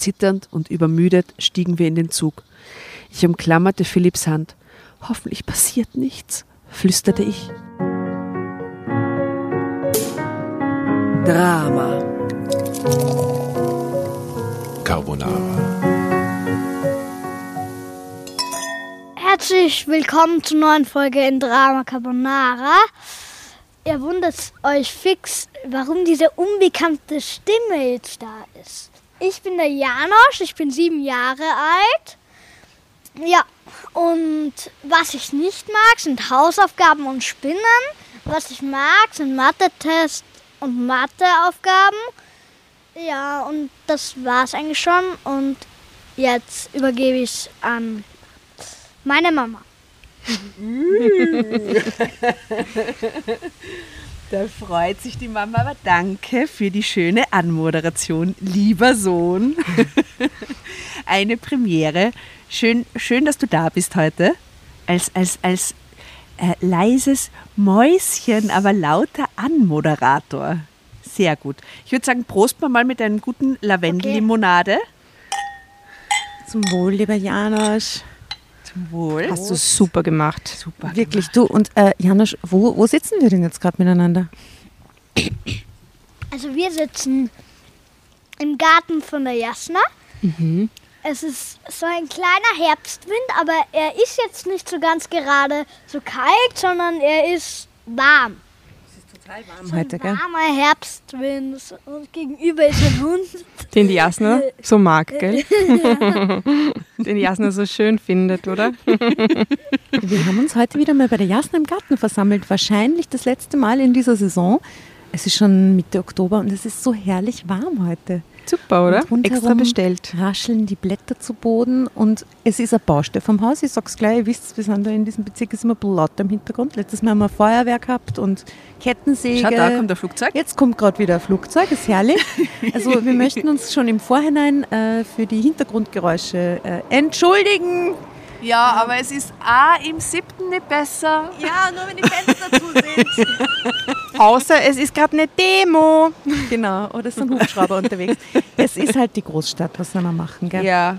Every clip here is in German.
Zitternd und übermüdet stiegen wir in den Zug. Ich umklammerte Philipps Hand. Hoffentlich passiert nichts, flüsterte ich. Drama. Carbonara. Herzlich willkommen zur neuen Folge in Drama Carbonara. Ihr wundert euch fix, warum diese unbekannte Stimme jetzt da ist. Ich bin der Janosch, ich bin sieben Jahre alt. Ja, und was ich nicht mag, sind Hausaufgaben und Spinnen. Was ich mag, sind Mathe-Tests und Matheaufgaben. Ja, und das war's eigentlich schon. Und jetzt übergebe ich es an meine Mama. Da freut sich die Mama, aber danke für die schöne Anmoderation, lieber Sohn. Eine Premiere. Schön, schön, dass du da bist heute. Als, als, als äh, leises Mäuschen, aber lauter Anmoderator. Sehr gut. Ich würde sagen, prost mal mit einer guten Lavendellimonade. Zum Wohl, lieber Janosch. Zum Wohl. Hast du super gemacht. Super Wirklich, du. Und äh, Janosch, wo, wo sitzen wir denn jetzt gerade miteinander? Also wir sitzen im Garten von der Jasna. Es ist so ein kleiner Herbstwind, aber er ist jetzt nicht so ganz gerade so kalt, sondern er ist warm. Warm heute, gell? Warmer Herbstwind und gegenüber ist ein Hund. Den die Jasna so mag, gell? Den die Jasna so schön findet, oder? Wir haben uns heute wieder mal bei der Jasna im Garten versammelt. Wahrscheinlich das letzte Mal in dieser Saison. Es ist schon Mitte Oktober und es ist so herrlich warm heute. Super, oder? Extra bestellt. Rascheln die Blätter zu Boden und es ist eine Baustelle vom Haus. Ich sag's gleich, ihr wisst, wir sind da in diesem Bezirk, ist immer ein lauter im Hintergrund. Letztes Mal haben wir ein Feuerwerk gehabt und Kettensäge. Schau, da kommt ein Flugzeug. Jetzt kommt gerade wieder ein Flugzeug, ist herrlich. Also wir möchten uns schon im Vorhinein äh, für die Hintergrundgeräusche äh, entschuldigen. Ja, aber es ist A im siebten nicht besser. Ja, nur wenn die Fenster zu sind. Außer es ist gerade eine Demo. Genau, oder es sind Hubschrauber unterwegs. Es ist halt die Großstadt, was soll man machen, gell? Ja.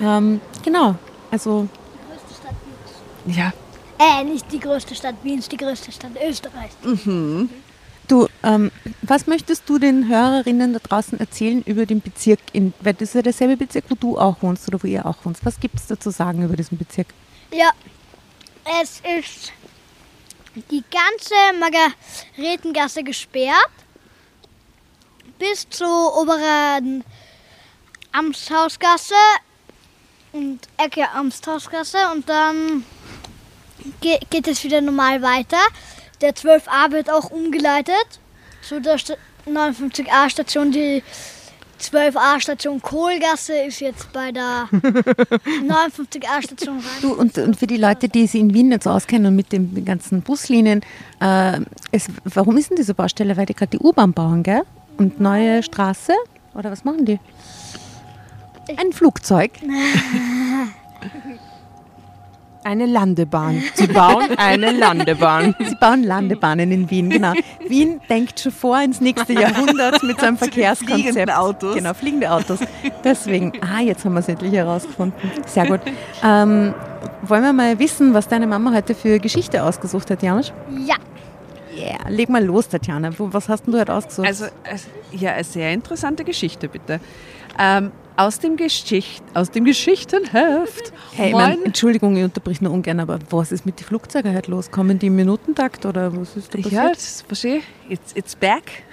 Ähm, genau, also Ja. Äh, nicht die größte Stadt Wiens, die größte Stadt Österreichs. Du, ähm, was möchtest du den Hörerinnen da draußen erzählen über den Bezirk? In, weil das ist ja derselbe Bezirk, wo du auch wohnst oder wo ihr auch wohnst. Was gibt es da zu sagen über diesen Bezirk? Ja, es ist die ganze Margaretengasse gesperrt bis zur oberen Amtshausgasse und Ecke Amtshausgasse und dann ge geht es wieder normal weiter. Der 12a wird auch umgeleitet zu der Sta 59a Station. Die 12a Station Kohlgasse ist jetzt bei der 59a Station rein. Du, und, und für die Leute, die sich in Wien nicht so auskennen und mit den ganzen Buslinien, äh, es, warum ist denn diese Baustelle? Weil die gerade die U-Bahn bauen, gell? Und neue Straße? Oder was machen die? Ein Flugzeug. Eine Landebahn. Sie bauen eine Landebahn. Sie bauen Landebahnen in Wien, genau. Wien denkt schon vor ins nächste Jahrhundert mit seinem Verkehrskonzept. fliegenden Autos. Genau, fliegende Autos. Deswegen, ah, jetzt haben wir es endlich herausgefunden. Sehr gut. Ähm, wollen wir mal wissen, was deine Mama heute für Geschichte ausgesucht hat, Janusz? Ja. Yeah, leg mal los, Tatjana. Was hast denn du heute ausgesucht? Also, ja, eine sehr interessante Geschichte, bitte. Ähm, aus, dem Geschicht, aus dem Geschichtenheft. hey, mein, Entschuldigung, ich unterbrich nur ungern, aber was ist mit den Flugzeugen heute los? Kommen die im Minutentakt oder was ist da passiert? Ja, das verstehe ich. It's, it's back.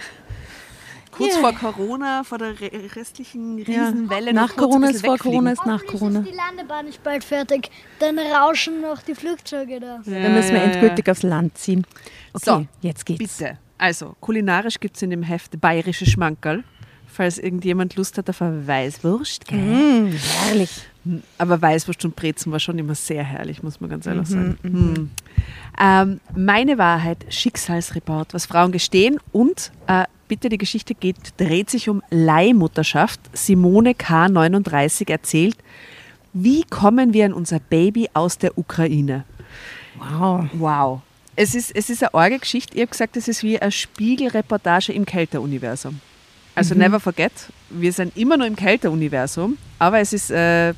Kurz Ja. vor Corona, vor der re restlichen Ja. Riesenwelle. Nach kurz ein Corona ist vor. Corona ist nach Corona. ist die Landebahn nicht bald fertig. Dann rauschen noch die Flugzeuge da. Dann müssen wir Ja, ja, ja. endgültig aufs Land ziehen. Okay, So, jetzt geht's. Bitte. Also, kulinarisch gibt es in dem Heft bayerische Schmankerl. Falls irgendjemand Lust hat auf eine Weißwurst. Gell? Mm, herrlich. Aber Weißwurst und Brezen war schon immer sehr herrlich, muss man ganz ehrlich sagen. Mhm. Ähm, meine Wahrheit, Schicksalsreport, was Frauen gestehen und äh, bitte die Geschichte geht, dreht sich um Leihmutterschaft. Simone K39 erzählt, wie kommen wir an unser Baby aus der Ukraine? Wow. Wow. Es ist, es ist eine arge Geschichte. Ich habe gesagt, es ist wie eine Spiegelreportage im Kälteruniversum. Also never forget, wir sind immer noch im Kälteuniversum, aber es ist äh,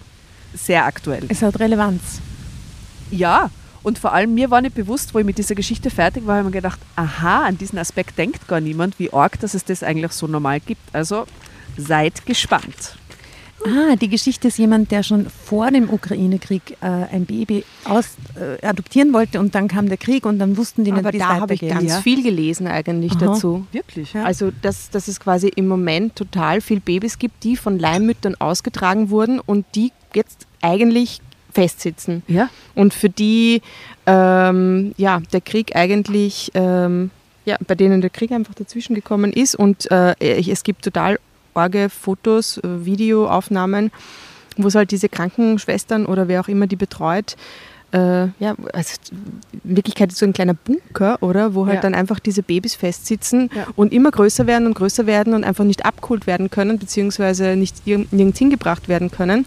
sehr aktuell. Es hat Relevanz. Ja, und vor allem mir war nicht bewusst, wo ich mit dieser Geschichte fertig war, habe ich mir gedacht, aha, an diesen Aspekt denkt gar niemand, wie arg, dass es das eigentlich so normal gibt. Also seid gespannt. Ah, die Geschichte ist jemand, der schon vor dem Ukraine-Krieg äh, ein Baby aus, äh, adoptieren wollte und dann kam der Krieg und dann wussten die nicht, Aber wie es da habe ich weitergeht. ganz Ja. viel gelesen eigentlich Aha. dazu. Wirklich? Ja. Also, dass, dass es quasi im Moment total viel Babys gibt, die von Leihmüttern ausgetragen wurden und die jetzt eigentlich festsitzen. Ja. Und für die ähm, ja, der Krieg eigentlich, ähm, ja, bei denen der Krieg einfach dazwischen gekommen ist. Und äh, es gibt total arge Fotos, äh, Videoaufnahmen, wo es halt diese Krankenschwestern oder wer auch immer die betreut, äh, ja, also in Wirklichkeit ist so ein kleiner Bunker, oder? Wo halt Ja. dann einfach diese Babys festsitzen Ja. und immer größer werden und größer werden und einfach nicht abgeholt werden können, beziehungsweise nicht irg- nirgends hingebracht werden können.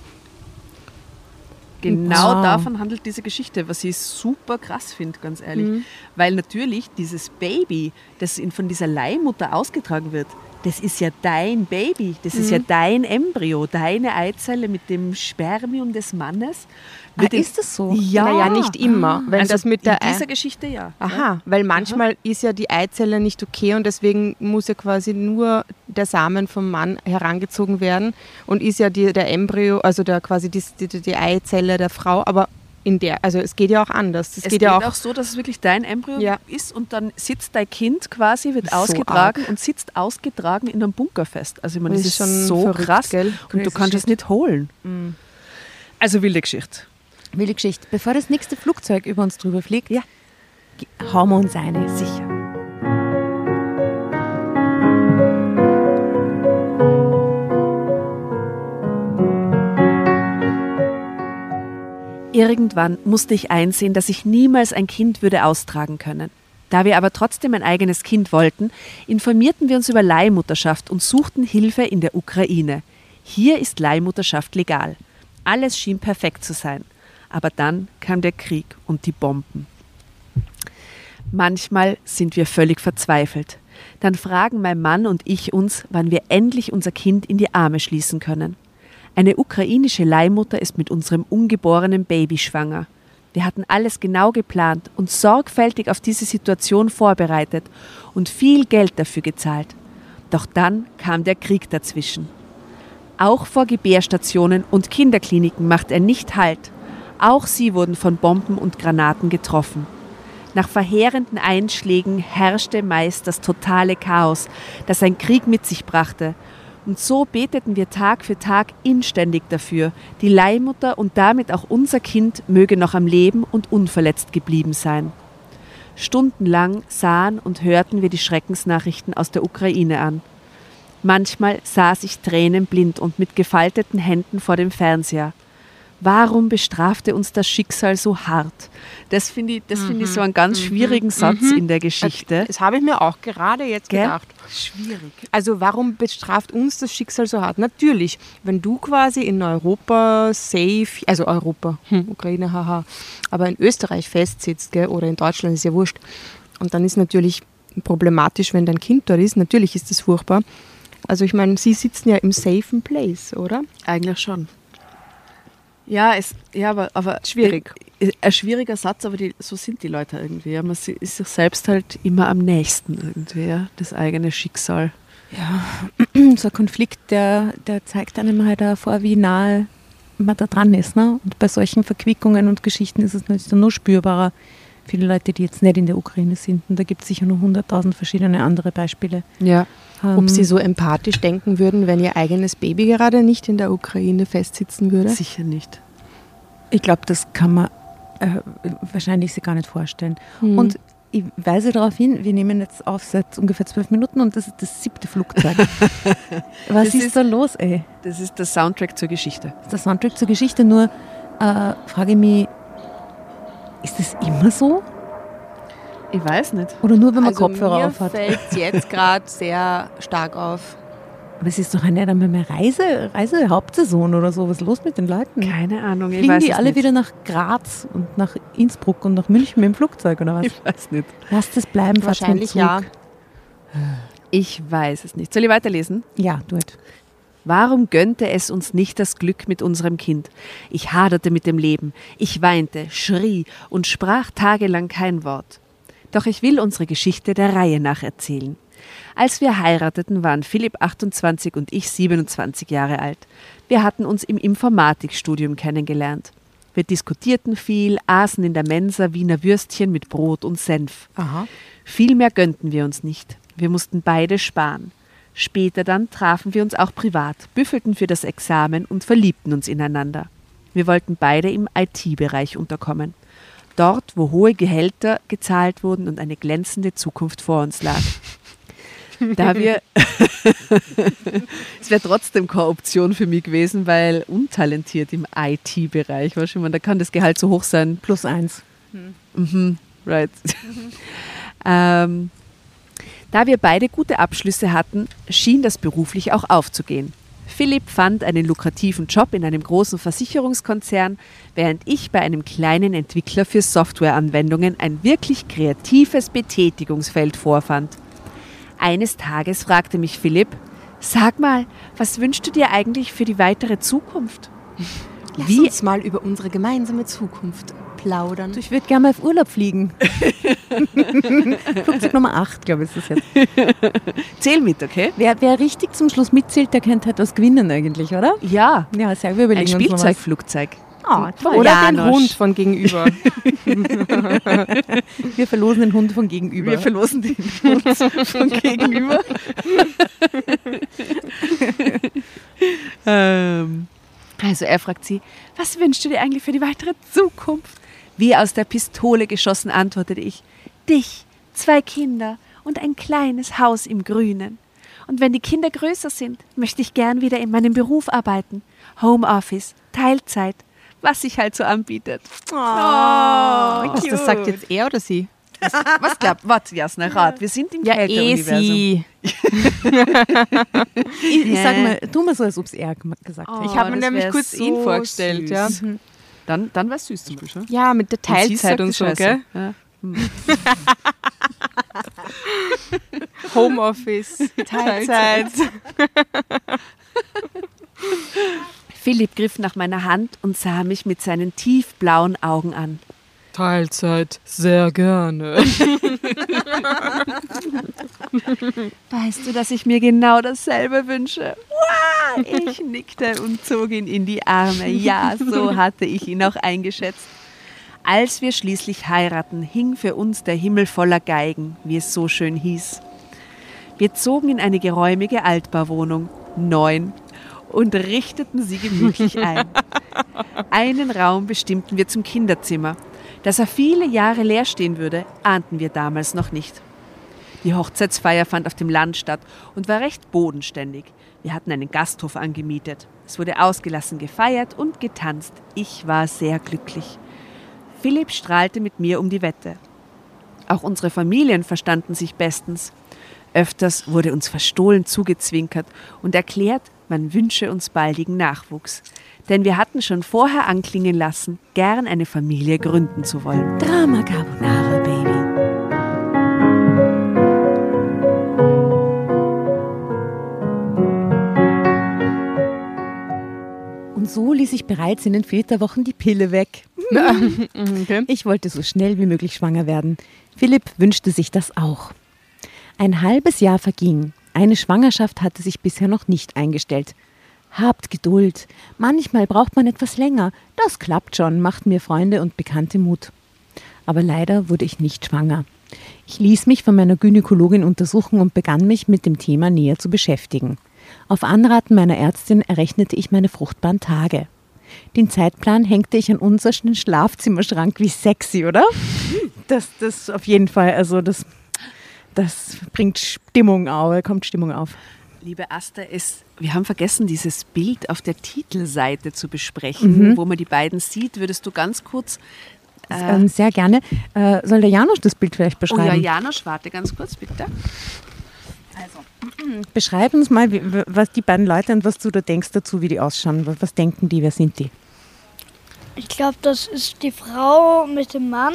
Genau Wow. davon handelt diese Geschichte, was ich super krass finde, ganz ehrlich. Mhm. Weil natürlich dieses Baby, das von dieser Leihmutter ausgetragen wird, das ist ja dein Baby, das ist Mhm. ja dein Embryo, deine Eizelle mit dem Spermium des Mannes. Ah, ist das so? Ja. Naja, nicht immer. Wenn also das mit der in Ei- dieser Geschichte ja. Aha, weil manchmal ist ja die Eizelle nicht okay und deswegen muss ja quasi nur der Samen vom Mann herangezogen werden und ist ja die, der Embryo, also der quasi die, die, die Eizelle der Frau, aber in der, also es geht ja auch anders. Es, Es geht, ja auch, so, dass es wirklich dein Embryo Ja. ist und dann sitzt dein Kind quasi, wird So ausgetragen und sitzt ausgetragen in einem Bunker fest. Also ich meine, das, Das ist, ist schon so verrückt, krass gell? und du kannst es nicht holen. Also wilde Geschichte. Wilde Geschichte. Bevor das nächste Flugzeug über uns drüber fliegt, Ja. hauen wir uns eine. Sicher. Irgendwann musste ich einsehen, dass ich niemals ein Kind würde austragen können. Da wir aber trotzdem ein eigenes Kind wollten, informierten wir uns über Leihmutterschaft und suchten Hilfe in der Ukraine. Hier ist Leihmutterschaft legal. Alles schien perfekt zu sein. Aber dann kam der Krieg und die Bomben. Manchmal sind wir völlig verzweifelt. Dann fragen mein Mann und ich uns, wann wir endlich unser Kind in die Arme schließen können. Eine ukrainische Leihmutter ist mit unserem ungeborenen Baby schwanger. Wir hatten alles genau geplant und sorgfältig auf diese Situation vorbereitet und viel Geld dafür gezahlt. Doch dann kam der Krieg dazwischen. Auch vor Gebärstationen und Kinderkliniken macht er nicht Halt. Auch sie wurden von Bomben und Granaten getroffen. Nach verheerenden Einschlägen herrschte meist das totale Chaos, das ein Krieg mit sich brachte. Und so beteten wir Tag für Tag inständig dafür, die Leihmutter und damit auch unser Kind möge noch am Leben und unverletzt geblieben sein. Stundenlang sahen und hörten wir die Schreckensnachrichten aus der Ukraine an. Manchmal saß ich tränenblind und mit gefalteten Händen vor dem Fernseher. Warum bestrafte uns das Schicksal so hart? Das finde ich, das finde ich so einen ganz schwierigen Satz in der Geschichte. das habe ich mir auch gerade jetzt Gell? gedacht. Schwierig. Also warum bestraft uns das Schicksal so hart? Natürlich, wenn du quasi in Europa safe, also Europa, hm, Ukraine, haha, aber in Österreich festsitzt, gell, oder in Deutschland ist ja wurscht. Und dann ist natürlich problematisch, wenn dein Kind dort ist. Natürlich ist das furchtbar. Also ich meine, sie sitzen ja im safen Place, oder? Eigentlich schon. Ja, es, ja aber, aber Schwierig. Äh, Ein schwieriger Satz, aber die, so sind die Leute irgendwie. Ja. Man ist sich selbst halt immer am nächsten irgendwie, ja. das eigene Schicksal. so ein Konflikt, der, der zeigt einem halt auch vor, wie nahe man da dran ist. Ne? Und bei solchen Verquickungen und Geschichten ist es natürlich dann nur spürbarer. Viele Leute, die jetzt nicht in der Ukraine sind. Und da gibt es sicher noch hunderttausend verschiedene andere Beispiele. Ja. Ob Ähm, sie so empathisch denken würden, wenn ihr eigenes Baby gerade nicht in der Ukraine festsitzen würde? Sicher nicht. Ich glaube, das kann man äh, wahrscheinlich sich gar nicht vorstellen. Hm. Und ich weise darauf hin, wir nehmen jetzt auf seit ungefähr zwölf Minuten und das ist das siebte Flugzeug. Was ist, ist- da los, ey? Das ist der Soundtrack zur Geschichte. Das ist der Soundtrack zur Geschichte, nur äh, frage ich mich, ist das immer so? Ich weiß nicht. Oder nur, wenn man also Kopfhörer mir aufhat? fällt jetzt gerade sehr stark auf. Aber es ist doch eine dann mehr Reise, Reisehauptsaison oder so. Was ist los mit den Leuten? Keine Ahnung. ich Fliegen weiß die alle nicht. wieder nach Graz und nach Innsbruck und nach München mit dem Flugzeug oder was? Ich weiß nicht. Lasst es bleiben, Wahrscheinlich ja. Ich weiß es nicht. Soll ich weiterlesen? Ja, du it. Warum gönnte es uns nicht das Glück mit unserem Kind? Ich haderte mit dem Leben, ich weinte, schrie und sprach tagelang kein Wort. Doch ich will unsere Geschichte der Reihe nach erzählen. Als wir heirateten, waren Philipp 28 und ich 27 Jahre alt. Wir hatten uns im Informatikstudium kennengelernt. Wir diskutierten viel, aßen in der Mensa Wiener Würstchen mit Brot und Senf. Aha. Viel mehr gönnten wir uns nicht. Wir mussten beide sparen. Später dann trafen wir uns auch privat, büffelten für das Examen und verliebten uns ineinander. Wir wollten beide im IT-Bereich unterkommen. Dort, wo hohe Gehälter gezahlt wurden und eine glänzende Zukunft vor uns lag. Da wir. es wäre trotzdem keine Option für mich gewesen, weil untalentiert im IT-Bereich, weißt du, da kann das Gehalt so hoch sein. Plus eins. Mhm, right. ähm, da wir beide gute Abschlüsse hatten, schien das beruflich auch aufzugehen. Philipp fand einen lukrativen Job in einem großen Versicherungskonzern, während ich bei einem kleinen Entwickler für Softwareanwendungen ein wirklich kreatives Betätigungsfeld vorfand. Eines Tages fragte mich Philipp, sag mal, was wünschst du dir eigentlich für die weitere Zukunft? Lass Wie- uns mal über unsere gemeinsame Zukunft plaudern. Du, ich würde gerne mal auf Urlaub fliegen. Flugzeug Nummer 8, glaube ich, ist das jetzt. Zähl mit, okay? Wer, wer richtig zum Schluss mitzählt, der könnte etwas gewinnen eigentlich, oder? Ja, Ja, sehr, wir überlegen ein was. Spielzeugflugzeug. Ah, toll. Oder den Janosch. Hund von gegenüber. Wir verlosen den Hund von gegenüber. Wir verlosen den Hund von gegenüber. ähm, also er fragt sie, was wünschst du dir eigentlich für die weitere Zukunft? Wie aus der Pistole geschossen antwortete ich, dich, zwei Kinder und ein kleines Haus im Grünen. Und wenn die Kinder größer sind, möchte ich gern wieder in meinem Beruf arbeiten. Homeoffice, Teilzeit, was sich halt so anbietet. Oh, Was, das sagt jetzt er oder sie? Was glaubt, warte, Jasna, rat, wir sind im Ja, eh Kälteuniversum. sie. Ich, ich sag mal, tu mal so, als ob es er gesagt hat. Ich habe mir Oh, nämlich kurz so ihn vorgestellt, süß. ja. Dann, dann war süß zum Beispiel. Ja, mit der Und Teilzeit und die so, Scheiße. gell? Ja. Homeoffice, Teilzeit. Philipp griff nach meiner Hand und sah mich mit seinen tiefblauen Augen an. Teilzeit, sehr gerne. Weißt du, dass ich mir genau dasselbe wünsche? Wow! Ich nickte und zog ihn in die Arme. Ja, so hatte ich ihn auch eingeschätzt. Als wir schließlich heiraten, hing für uns der Himmel voller Geigen, wie es so schön hieß. Wir zogen in eine geräumige Altbauwohnung, neun, und richteten sie gemütlich ein. Einen Raum bestimmten wir zum Kinderzimmer. Dass er viele Jahre leer stehen würde, ahnten wir damals noch nicht. Die Hochzeitsfeier fand auf dem Land statt und war recht bodenständig. Wir hatten einen Gasthof angemietet. Es wurde ausgelassen gefeiert und getanzt. Ich war sehr glücklich. Philipp strahlte mit mir um die Wette. Auch unsere Familien verstanden sich bestens. Öfters wurde uns verstohlen zugezwinkert und erklärt, man wünsche uns baldigen Nachwuchs. Denn wir hatten schon vorher anklingen lassen, gern eine Familie gründen zu wollen. Drama Carbonara, Baby. Und so ließ ich bereits in den Väterwochen die Pille weg. Okay. Ich wollte so schnell wie möglich schwanger werden. Philipp wünschte sich das auch. Ein halbes Jahr verging. Eine Schwangerschaft hatte sich bisher noch nicht eingestellt. Habt Geduld. Manchmal braucht man etwas länger. Das klappt schon, machten mir Freunde und Bekannte Mut. Aber leider wurde ich nicht schwanger. Ich ließ mich von meiner Gynäkologin untersuchen und begann mich mit dem Thema näher zu beschäftigen. Auf Anraten meiner Ärztin errechnete ich meine fruchtbaren Tage. Den Zeitplan hängte ich an unseren Schlafzimmerschrank. Wie sexy, oder? Das, das auf jeden Fall, also das, das bringt Stimmung auf, kommt Stimmung auf. Liebe Asta, es, wir haben vergessen, dieses Bild auf der Titelseite zu besprechen, wo man die beiden sieht. Würdest du ganz kurz. Äh, Ähm, sehr gerne. Äh, soll der Janusz das Bild vielleicht oh ja, beschreiben? Janosch, warte ganz kurz, bitte. Beschreib uns mal, wie, was die beiden Leute und was du da denkst dazu, wie die ausschauen. Was, was denken die, wer sind die? Ich glaube, das ist die Frau mit dem Mann.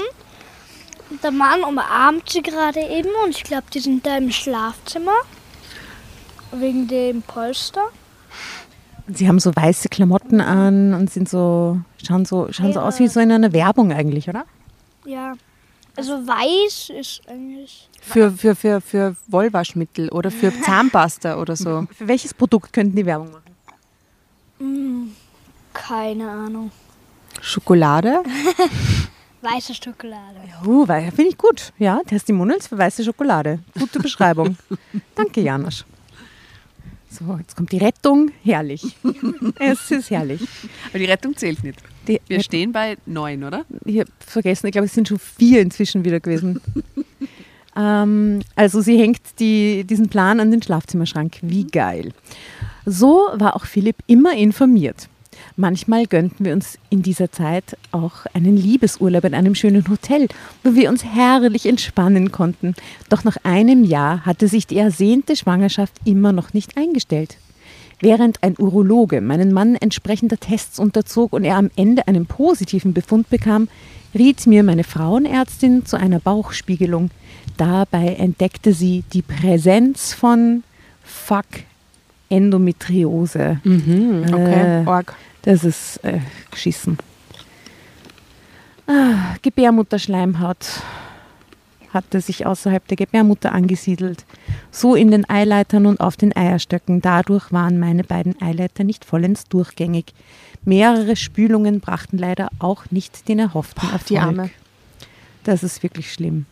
Und der Mann umarmt sie gerade eben und ich glaube, die sind da im Schlafzimmer. Wegen dem Polster. Und sie haben so weiße Klamotten an und sind so, schauen so, schauen so Ja. aus wie so in einer Werbung eigentlich, oder? Ja. Also weiß ist eigentlich. Für, für, für, für Wollwaschmittel oder für Zahnpasta oder so. Für welches Produkt könnten die Werbung machen? Hm, keine Ahnung. Schokolade? Weiße Schokolade. Uh, weil- finde ich gut. Ja, Testimonials für weiße Schokolade. Gute Beschreibung. Danke, Janosch. So, jetzt kommt die Rettung. Herrlich. es ist herrlich. Aber die Rettung zählt nicht. Die, Wir stehen bei neun, oder? ich habe vergessen, ich glaube, es sind schon vier inzwischen wieder gewesen. ähm, also sie hängt die, diesen Plan an den Schlafzimmerschrank. Wie geil. So war auch Philipp immer informiert. Manchmal gönnten wir uns in dieser Zeit auch einen Liebesurlaub in einem schönen Hotel, wo wir uns herrlich entspannen konnten. Doch nach einem Jahr hatte sich die ersehnte Schwangerschaft immer noch nicht eingestellt. Während ein Urologe meinen Mann entsprechender Tests unterzog und er am Ende einen positiven Befund bekam, riet mir meine Frauenärztin zu einer Bauchspiegelung. Dabei entdeckte sie die Präsenz von Fuck Endometriose. Mhm, okay. Äh. Org. Das ist äh, geschissen. Ah, Gebärmutterschleimhaut hatte sich außerhalb der Gebärmutter angesiedelt. So in den Eileitern und auf den Eierstöcken. Dadurch waren meine beiden Eileiter nicht vollends durchgängig. Mehrere Spülungen brachten leider auch nicht den erhofften Erfolg. die Arme. Das ist wirklich schlimm.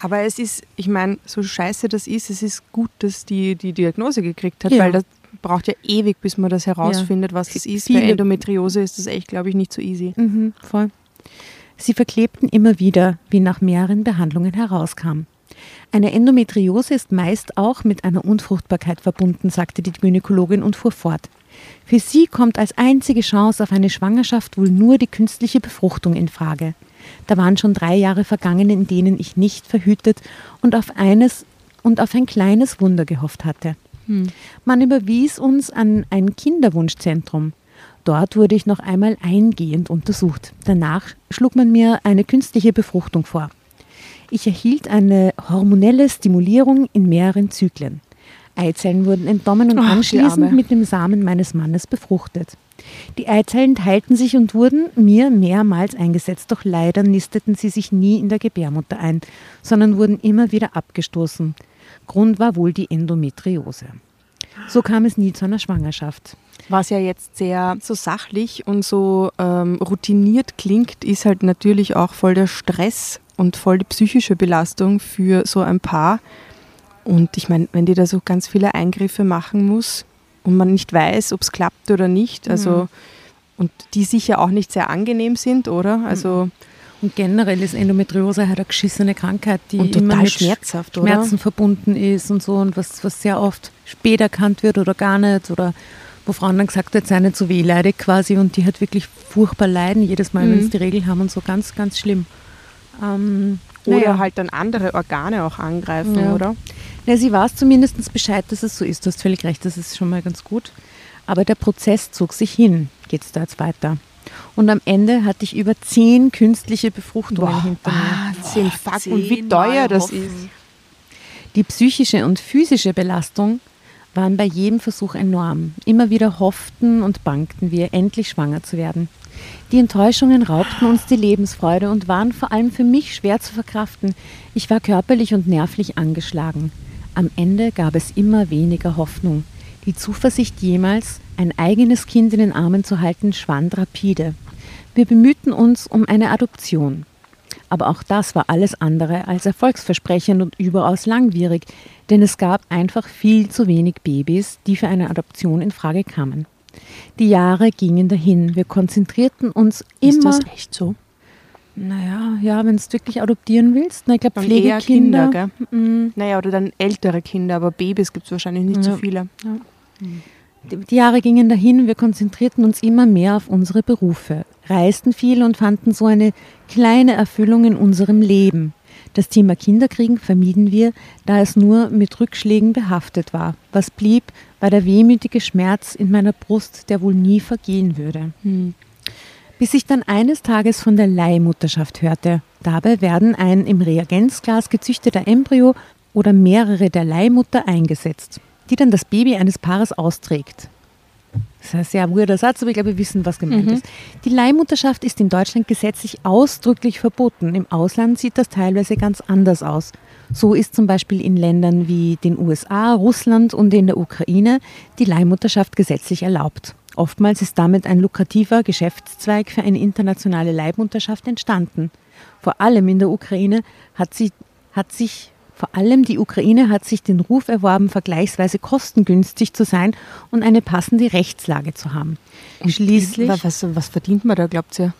Aber es ist, ich meine, so scheiße das ist, es ist gut, dass die die Diagnose gekriegt hat, Ja. weil das braucht ja ewig, bis man das herausfindet, was das ist. Bei Viele- Endometriose ist das echt, glaube ich, nicht so easy. Mhm, voll. Sie verklebten immer wieder, wie nach mehreren Behandlungen herauskam. Eine Endometriose ist meist auch mit einer Unfruchtbarkeit verbunden, sagte die Gynäkologin und fuhr fort. Für sie kommt als einzige Chance auf eine Schwangerschaft wohl nur die künstliche Befruchtung in Frage. Da waren schon drei Jahre vergangen, in denen ich nicht verhütet und auf eines und auf ein kleines Wunder gehofft hatte. Man überwies uns an ein Kinderwunschzentrum. Dort wurde ich noch einmal eingehend untersucht. Danach schlug man mir eine künstliche Befruchtung vor. Ich erhielt eine hormonelle Stimulierung in mehreren Zyklen. Eizellen wurden entnommen und Ach, anschließend mit dem Samen meines Mannes befruchtet. Die Eizellen teilten sich und wurden mir mehrmals eingesetzt, doch leider nisteten sie sich nie in der Gebärmutter ein, sondern wurden immer wieder abgestoßen. Grund war wohl die Endometriose. So kam es nie zu einer Schwangerschaft. Was ja jetzt sehr so sachlich und so ähm, routiniert klingt, ist halt natürlich auch voll der Stress und voll die psychische Belastung für so ein Paar. Und ich meine, wenn die da so ganz viele Eingriffe machen muss und man nicht weiß, ob es klappt oder nicht, also und die sicher auch nicht sehr angenehm sind, oder? Also Und generell ist Endometriose halt eine geschissene Krankheit, die Und immer mit schmerzhaft, oder? Schmerzen verbunden ist und so und was, was sehr oft spät erkannt wird oder gar nicht oder wo Frauen dann gesagt wird, sei nicht so wehleidig quasi und die halt wirklich furchtbar leiden jedes Mal, wenn Mhm. sie die Regel haben und so ganz, ganz schlimm. Ähm, oder naja. halt dann andere Organe auch angreifen, Ja. oder? Na, sie weiß zumindest Bescheid, dass es so ist. Du hast völlig recht, das ist schon mal ganz gut. Aber der Prozess zog sich hin. Geht es da jetzt weiter? Und am Ende hatte ich über zehn künstliche Befruchtungen hinter mir. Wahnsinn, fuck, und wie teuer das hoffen. ist. Die psychische und physische Belastung waren bei jedem Versuch enorm. Immer wieder hofften und bangten wir, endlich schwanger zu werden. Die Enttäuschungen raubten uns die Lebensfreude und waren vor allem für mich schwer zu verkraften. Ich war körperlich und nervlich angeschlagen. Am Ende gab es immer weniger Hoffnung. Die Zuversicht, jemals ein eigenes Kind in den Armen zu halten, schwand rapide. Wir bemühten uns um eine Adoption. Aber auch das war alles andere als erfolgsversprechend und überaus langwierig, denn es gab einfach viel zu wenig Babys, die für eine Adoption in Frage kamen. Die Jahre gingen dahin. Wir konzentrierten uns Ist immer. das echt so? Naja, ja, wenn du wirklich adoptieren willst. Na, ich glaube, Pflegekinder. Kinder, gell? mm, Naja, oder dann ältere Kinder, aber Babys gibt es wahrscheinlich nicht so Ja. viele. Die Jahre gingen dahin, wir konzentrierten uns immer mehr auf unsere Berufe, reisten viel und fanden so eine kleine Erfüllung in unserem Leben. Das Thema Kinderkriegen vermieden wir, da es nur mit Rückschlägen behaftet war. Was blieb, war der wehmütige Schmerz in meiner Brust, der wohl nie vergehen würde. Bis ich dann eines Tages von der Leihmutterschaft hörte. Dabei werden ein im Reagenzglas gezüchteter Embryo oder mehrere der Leihmutter eingesetzt. Die dann das Baby eines Paares austrägt. Das ist ein sehr weirder Satz, aber ich glaube, wir wissen, was gemeint ist. Die Leihmutterschaft ist in Deutschland gesetzlich ausdrücklich verboten. Im Ausland sieht das teilweise ganz anders aus. So ist zum Beispiel in Ländern wie den USA, Russland und in der Ukraine die Leihmutterschaft gesetzlich erlaubt. Oftmals ist damit ein lukrativer Geschäftszweig für eine internationale Leihmutterschaft entstanden. Vor allem in der Ukraine hat, sie, hat sich vor allem die Ukraine hat sich den Ruf erworben, vergleichsweise kostengünstig zu sein und eine passende Rechtslage zu haben. Schließlich, Was, was, verdient man da, glaubt ihr?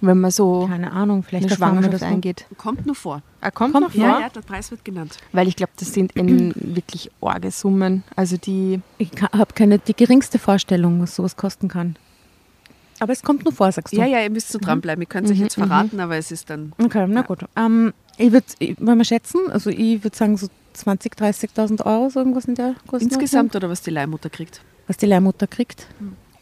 Wenn man so keine Ahnung, vielleicht eine Schwangerschaft das eingeht. Kommt nur vor. Ah, kommt, Kommt noch vor? Ja, ja, der Preis wird genannt. Weil ich glaube, das sind in wirklich arge Summen. Also die, Ich habe keine die geringste Vorstellung, was sowas kosten kann. Aber es kommt nur vor, sagst du. Ja, ja, ihr müsst so dranbleiben. Ihr könnt es euch jetzt verraten, aber es ist dann. Okay, na gut. Ähm, ich würde, wollen wir schätzen, also ich würde sagen so 20.000, 30.000 Euro, so irgendwas in der Größenordnung. Insgesamt oder was die Leihmutter kriegt? Was die Leihmutter kriegt.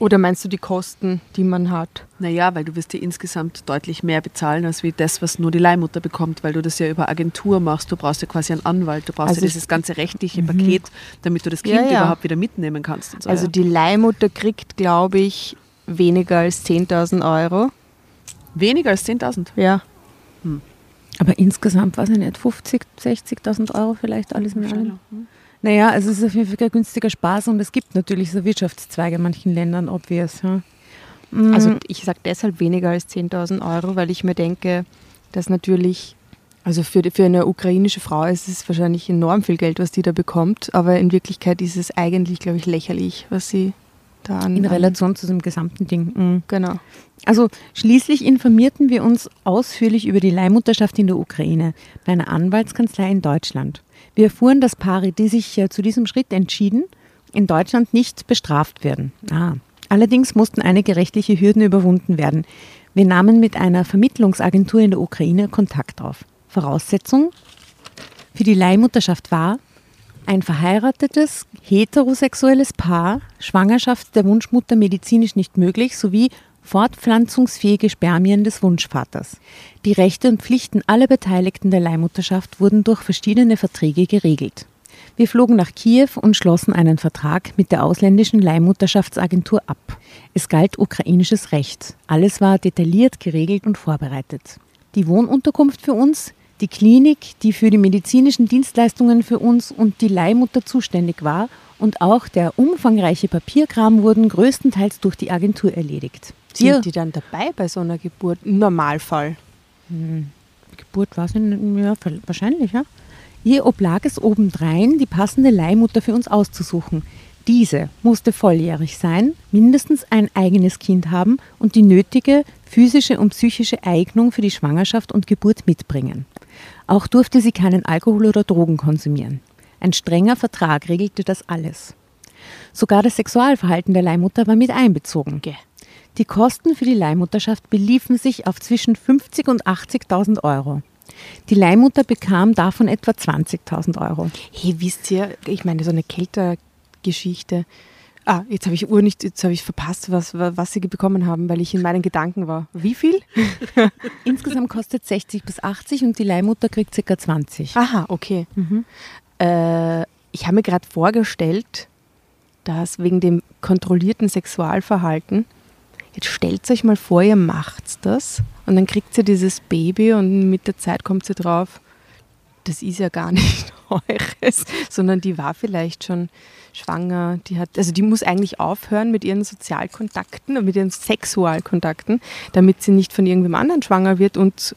oder meinst du die Kosten, die man hat? Naja, weil du wirst dir insgesamt deutlich mehr bezahlen, als wie das, was nur die Leihmutter bekommt, weil du das ja über Agentur machst. Du brauchst ja quasi einen Anwalt, du brauchst Also ja es- dieses ganze rechtliche Paket, damit du das Kind Ja, ja. überhaupt wieder mitnehmen kannst. Und so, Also ja. die Leihmutter kriegt, glaube ich, weniger als 10.000 Euro. Weniger als 10.000. Ja. Aber insgesamt, weiß ich nicht, 50.000, 60.000 Euro vielleicht alles in allem. Hm. Naja, also es ist auf jeden Fall ein günstiger Spaß und es gibt natürlich so Wirtschaftszweige in manchen Ländern, obvious. Ja. Mm, Also ich sage deshalb weniger als 10.000 Euro, weil ich mir denke, dass natürlich, also für, die- für eine ukrainische Frau ist es wahrscheinlich enorm viel Geld, was die da bekommt, aber in Wirklichkeit ist es eigentlich, glaube ich, lächerlich, was sie da an... in Relation zu dem gesamten Ding. Mm. Genau. Also schließlich informierten wir uns ausführlich über die Leihmutterschaft in der Ukraine bei einer Anwaltskanzlei in Deutschland. Wir erfuhren, dass Paare, die sich äh, zu diesem Schritt entschieden, in Deutschland nicht bestraft werden. Ah. Allerdings mussten einige rechtliche Hürden überwunden werden. Wir nahmen mit einer Vermittlungsagentur in der Ukraine Kontakt auf. Voraussetzung für die Leihmutterschaft war, ein verheiratetes, heterosexuelles Paar, Schwangerschaft der Wunschmutter medizinisch nicht möglich, sowie fortpflanzungsfähige Spermien des Wunschvaters. Die Rechte und Pflichten aller Beteiligten der Leihmutterschaft wurden durch verschiedene Verträge geregelt. Wir flogen nach Kiew und schlossen einen Vertrag mit der ausländischen Leihmutterschaftsagentur ab. Es galt ukrainisches Recht. Alles war detailliert geregelt und vorbereitet. Die Wohnunterkunft für uns, die Klinik, die für die medizinischen Dienstleistungen für uns und die Leihmutter zuständig war und auch der umfangreiche Papierkram wurden größtenteils durch die Agentur erledigt. Wir, Sind die dann dabei bei so einer Geburt? Im Normalfall. Geburt war es ja, wahrscheinlich, ja. Ihr oblag es obendrein, die passende Leihmutter für uns auszusuchen. Diese musste volljährig sein, mindestens ein eigenes Kind haben und die nötige physische und psychische Eignung für die Schwangerschaft und Geburt mitbringen. Auch durfte sie keinen Alkohol oder Drogen konsumieren. Ein strenger Vertrag regelte das alles. Sogar das Sexualverhalten der Leihmutter war mit einbezogen. Die Kosten für die Leihmutterschaft beliefen sich auf zwischen 50 und 80.000 Euro. Die Leihmutter bekam davon etwa 20.000 Euro. Hey, wisst ihr, ich meine, so eine Kältergeschichte. Ah, jetzt habe ich Uhr nicht, jetzt habe ich verpasst, was, was sie bekommen haben, weil ich in meinen Gedanken war. Wie viel? Insgesamt kostet 60 bis 80 und die Leihmutter kriegt ca. 20. Aha, okay. Äh, ich habe mir gerade vorgestellt, dass wegen dem kontrollierten Sexualverhalten, jetzt stellt euch mal vor, ihr macht das und dann kriegt sie dieses Baby und mit der Zeit kommt sie drauf, das ist ja gar nicht eures, sondern die war vielleicht schon schwanger, die hat, also die muss eigentlich aufhören mit ihren Sozialkontakten und mit ihren Sexualkontakten, damit sie nicht von irgendwem anderen schwanger wird und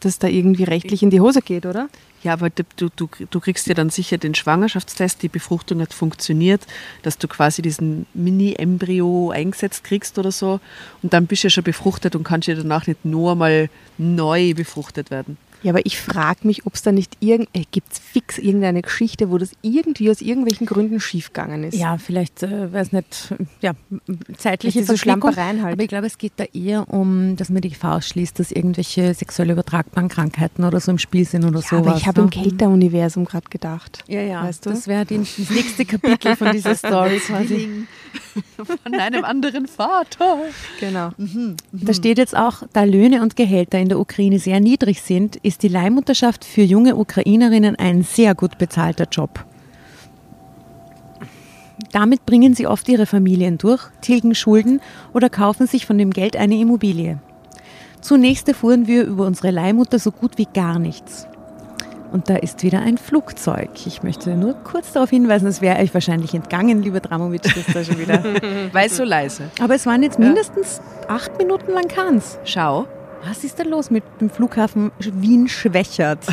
das da irgendwie rechtlich in die Hose geht, oder? Ja, aber du, du, du kriegst ja dann sicher den Schwangerschaftstest, die Befruchtung hat funktioniert, dass du quasi diesen Mini-Embryo eingesetzt kriegst oder so. Und dann bist du ja schon befruchtet und kannst ja danach nicht nur mal neu befruchtet werden. Ja, aber ich frage mich, ob es da nicht irgend, äh, gibt es fix irgendeine Geschichte, wo das irgendwie aus irgendwelchen Gründen schiefgegangen ist. Ja, vielleicht äh, wäre es nicht, ja, zeitliche Diese. Schlampereien halt. Aber ich glaube, es geht da eher um, dass man die Gefahr ausschließt, dass irgendwelche sexuell übertragbaren Krankheiten oder so im Spiel sind oder Ja, sowas. aber ich habe ne? im Kälter-Universum gerade gedacht. Ja, ja, Weißt du? das wäre die- das nächste Kapitel von dieser Story quasi. Von einem anderen Vater. Genau. Da steht jetzt auch, da Löhne und Gehälter in der Ukraine sehr niedrig sind, ist die Leihmutterschaft für junge Ukrainerinnen ein sehr gut bezahlter Job. Damit bringen sie oft ihre Familien durch, tilgen Schulden oder kaufen sich von dem Geld eine Immobilie. Zunächst erfuhren wir über unsere Leihmutter so gut wie gar nichts. Und da ist wieder ein Flugzeug. Ich möchte nur kurz darauf hinweisen, es wäre euch wahrscheinlich entgangen, lieber Dramovic, das da schon wieder. Weil es so leise. Aber es waren jetzt mindestens acht Minuten lang Kanns. Schau. Was ist da los mit dem Flughafen Wien-Schwächert?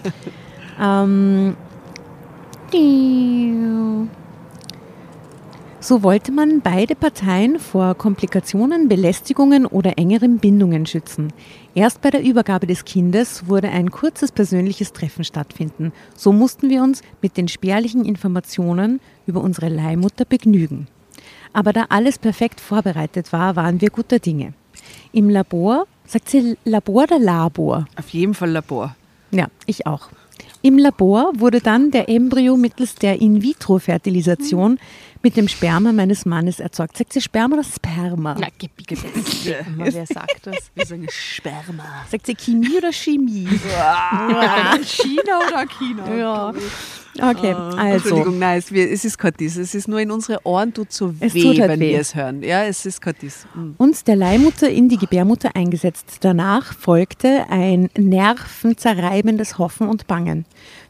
ähm, so wollte man beide Parteien vor Komplikationen, Belästigungen oder engeren Bindungen schützen. Erst bei der Übergabe des Kindes wurde ein kurzes persönliches Treffen stattfinden. So mussten wir uns mit den spärlichen Informationen über unsere Leihmutter begnügen. Aber da alles perfekt vorbereitet war, waren wir guter Dinge. Im Labor, sagt sie Labor oder Labor? Auf jeden Fall Labor. Ja, ich auch. Im Labor wurde dann der Embryo mittels der In-vitro-Fertilisation mit dem Sperma meines Mannes erzeugt. Sagt sie Sperma oder Sperma? Na, gib, gib, Wer sagt das? Wir sagen Sperma. Sagt sie Chemie oder Chemie? China oder China? Ja. Okay, Ah, also. Entschuldigung, nein, es, ist kein dies. Es ist nur in unsere Ohren tut so Es weh, tut halt wenn weh. wir es hören. Ja, es ist kein dies. Mhm. Uns der Leihmutter in die Gebärmutter eingesetzt. Danach folgte ein nervenzerreibendes Hoffen und Bangen.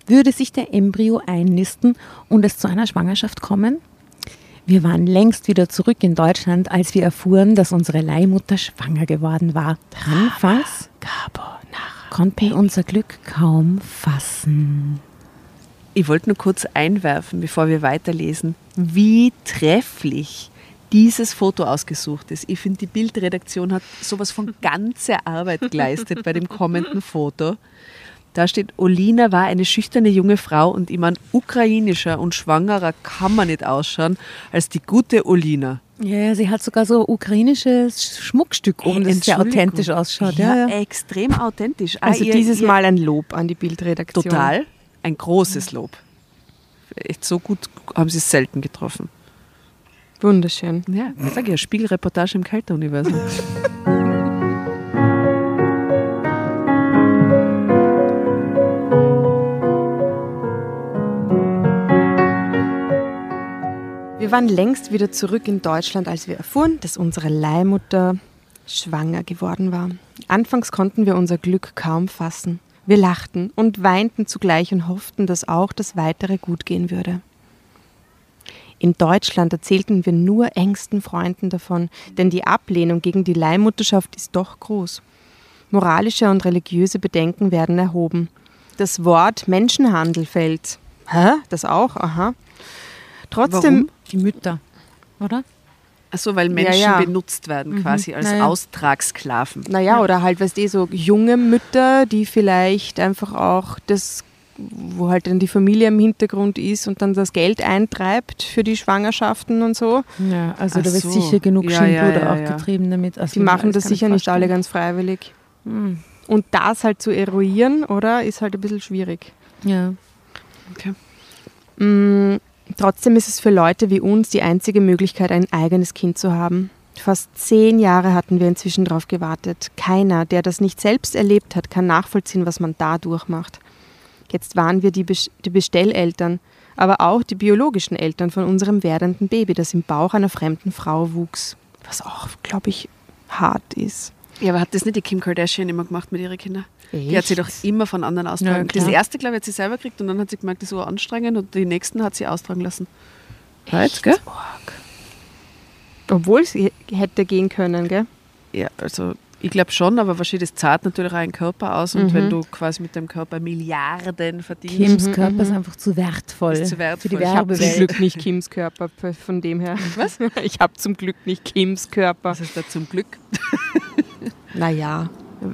Würde sich der Embryo einnisten und es zu einer Schwangerschaft kommen? Wir waren längst wieder zurück in Deutschland, als wir erfuhren, dass unsere Leihmutter schwanger geworden war. Anfangs konnten unser Glück kaum fassen. Ich wollte nur kurz einwerfen, bevor wir weiterlesen, wie trefflich dieses Foto ausgesucht ist. Ich finde, die Bildredaktion hat sowas von ganzer Arbeit geleistet bei dem kommenden Foto. Da steht, Olina war eine schüchterne junge Frau und ich meine, ukrainischer und schwangerer kann man nicht ausschauen als die gute Olina. Ja, ja, sie hat sogar so ukrainisches Schmuckstück oben, das sehr authentisch ausschaut. Ja, Ja, ja. extrem authentisch. Ah, Also ihr- dieses ihr- Mal ein Lob an die Bildredaktion. Total. Ein großes Lob. Echt so gut haben sie es selten getroffen. Wunderschön. Ja, ich sag ja, Spiegelreportage im Kälteuniversum. Wir waren längst wieder zurück in Deutschland, als wir erfuhren, dass unsere Leihmutter schwanger geworden war. Anfangs konnten wir unser Glück kaum fassen. Wir lachten und weinten zugleich und hofften, dass auch das Weitere gut gehen würde. In Deutschland erzählten wir nur engsten Freunden davon, denn die Ablehnung gegen die Leihmutterschaft ist doch groß. Moralische und religiöse Bedenken werden erhoben. Das Wort Menschenhandel fällt. Hä? Das auch? Aha. Trotzdem, Warum? Die Mütter, oder? Achso, weil Menschen ja. benutzt werden quasi als Naja. Austragssklaven. Naja, oder halt, weißt du, so junge Mütter, die vielleicht einfach auch das, wo halt dann die Familie im Hintergrund ist und dann das Geld eintreibt für die Schwangerschaften und so. Ja, also Ach da wird so. sicher genug Ja, Schindluder ja, ja, auch ja. getrieben damit. Also Die machen das sicher nicht alle ganz freiwillig. Und das halt zu eruieren, oder, ist halt ein bisschen schwierig. Ja. Mm, trotzdem ist es für Leute wie uns die einzige Möglichkeit, ein eigenes Kind zu haben. Fast zehn Jahre hatten wir inzwischen darauf gewartet. Keiner, der das nicht selbst erlebt hat, kann nachvollziehen, was man da durchmacht. Jetzt waren wir die, Bes- die Bestelleltern, aber auch die biologischen Eltern von unserem werdenden Baby, das im Bauch einer fremden Frau wuchs. Was auch, glaube ich, hart ist. Ja, aber hat das nicht die Kim Kardashian immer gemacht mit ihren Kindern? Die hat sie doch immer von anderen Ja, austragen. klar. das erste, glaube ich, hat sie selber gekriegt und dann hat sie gemerkt, das ist so anstrengend und die nächsten hat sie austragen lassen. Right, gell? Obwohl sie hätte gehen können, gell? Ja, also ich glaube schon, aber wahrscheinlich das zahlt natürlich auch einen Körper aus und wenn du quasi mit dem Körper Milliarden verdienst. Kims Körper ist einfach zu wertvoll, Ist zu wertvoll. für die Ich Ich habe zum. Glück nicht Kims Körper, von dem her. Was? Ich habe zum Glück nicht Kims Körper. Was ist da zum Glück? Naja,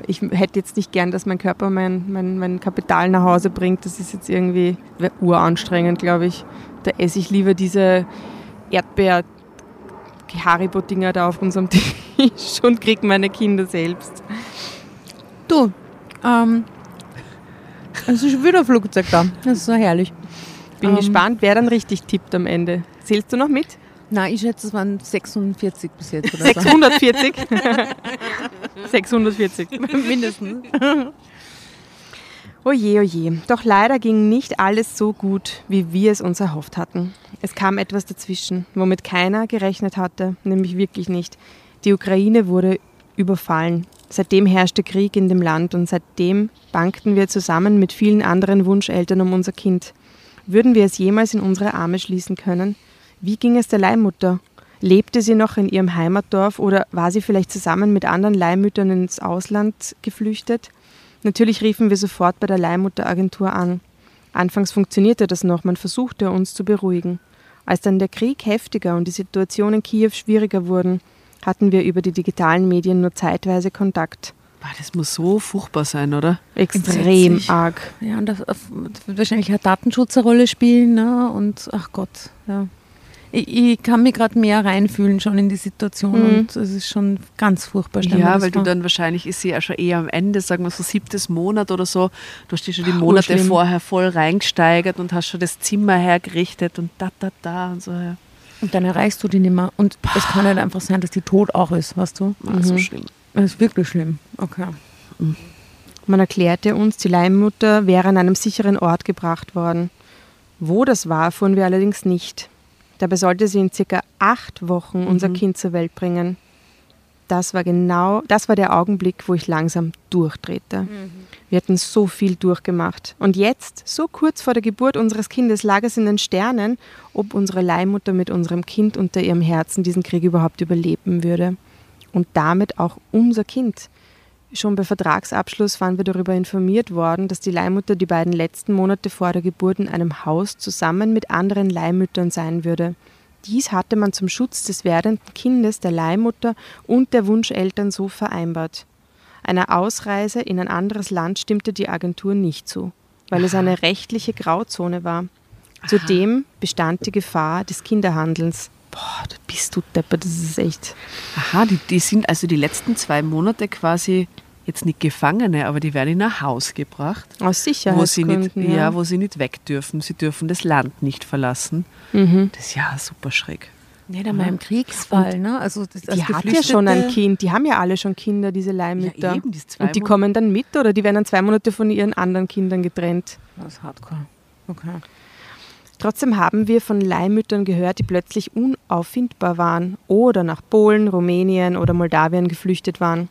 ich hätte jetzt nicht gern, dass mein Körper mein, mein, mein Kapital nach Hause bringt. Das ist jetzt irgendwie uranstrengend, glaube ich. Da esse ich lieber diese Erdbeer Haribo-Dinger da auf unserem Tisch und krieg meine Kinder selbst. Du, ähm, es ist schon wieder ein Flugzeug da. Das ist so herrlich. Bin Ähm. gespannt, wer dann richtig tippt am Ende. Zählst du noch mit? Nein, ich schätze, es waren 46 bis jetzt oder so. 640? 640. Mindestens. Oje, oje. Doch leider ging nicht alles so gut, wie wir es uns erhofft hatten. Es kam etwas dazwischen, womit keiner gerechnet hatte, nämlich wirklich nicht. Die Ukraine wurde überfallen. Seitdem herrschte Krieg in dem Land und seitdem bankten wir zusammen mit vielen anderen Wunscheltern um unser Kind. Würden wir es jemals in unsere Arme schließen können? Wie ging es der Leihmutter? Lebte sie noch in ihrem Heimatdorf oder war sie vielleicht zusammen mit anderen Leihmüttern ins Ausland geflüchtet? Natürlich riefen wir sofort bei der Leihmutteragentur an. Anfangs funktionierte das noch, man versuchte uns zu beruhigen. Als dann der Krieg heftiger und die Situation in Kiew schwieriger wurden, hatten wir über die digitalen Medien nur zeitweise Kontakt. Das muss so furchtbar sein, oder? Extrem arg. Ja, und das, wird wahrscheinlich auch Datenschutz eine Rolle spielen. Ne? Und ach Gott, ja. Ich, ich kann mich gerade mehr reinfühlen schon in die Situation mhm. und es ist schon ganz furchtbar. Ja, weil du dann wahrscheinlich ist sie ja schon eher am Ende, sagen wir so siebtes Monat oder so. Du hast dich schon die Monate Urschlimm. vorher voll reingesteigert und hast schon das Zimmer hergerichtet und da, da, da und so. Ja. Und dann erreichst du die nicht mehr. Und es kann halt einfach sein, dass die tot auch ist, weißt du? Ah, mhm. so schlimm. Das ist wirklich schlimm. Okay. Mhm. Man erklärte uns, die Leihmutter wäre an einem sicheren Ort gebracht worden. Wo das war, erfuhren wir allerdings nicht. Dabei sollte sie in circa acht Wochen unser mhm. Kind zur Welt bringen. Das war genau, das war der Augenblick, wo ich langsam durchdrehte. Mhm. Wir hatten so viel durchgemacht. Und jetzt, so kurz vor der Geburt unseres Kindes, lag es in den Sternen, ob unsere Leihmutter mit unserem Kind unter ihrem Herzen diesen Krieg überhaupt überleben würde. Und damit auch unser Kind. Schon bei Vertragsabschluss waren wir darüber informiert worden, dass die Leihmutter die beiden letzten Monate vor der Geburt in einem Haus zusammen mit anderen Leihmüttern sein würde. Dies hatte man zum Schutz des werdenden Kindes, der Leihmutter und der Wunscheltern so vereinbart. Einer Ausreise in ein anderes Land stimmte die Agentur nicht zu, weil Aha. es eine rechtliche Grauzone war. Zudem bestand die Gefahr des Kinderhandelns. Boah, da bist du deppert, das ist echt. Aha, die, die sind also die letzten zwei Monate quasi jetzt nicht Gefangene, aber die werden in ein Haus gebracht. Aus Sicherheitsgründen. Wo sie nicht, ja. ja. wo sie nicht weg dürfen. Sie dürfen das Land nicht verlassen. Mhm. Das ist ja super schräg. Ja, dann mal im Kriegsfall, ne? Also das, die hat ja schon ein Kind, die haben ja alle schon Kinder, diese Leihmütter. Ja, eben, die Und die kommen dann mit oder die werden dann zwei Monate von ihren anderen Kindern getrennt. Das ist hardcore. Okay. Trotzdem haben wir von Leihmüttern gehört, die plötzlich unauffindbar waren oder nach Polen, Rumänien oder Moldawien geflüchtet waren.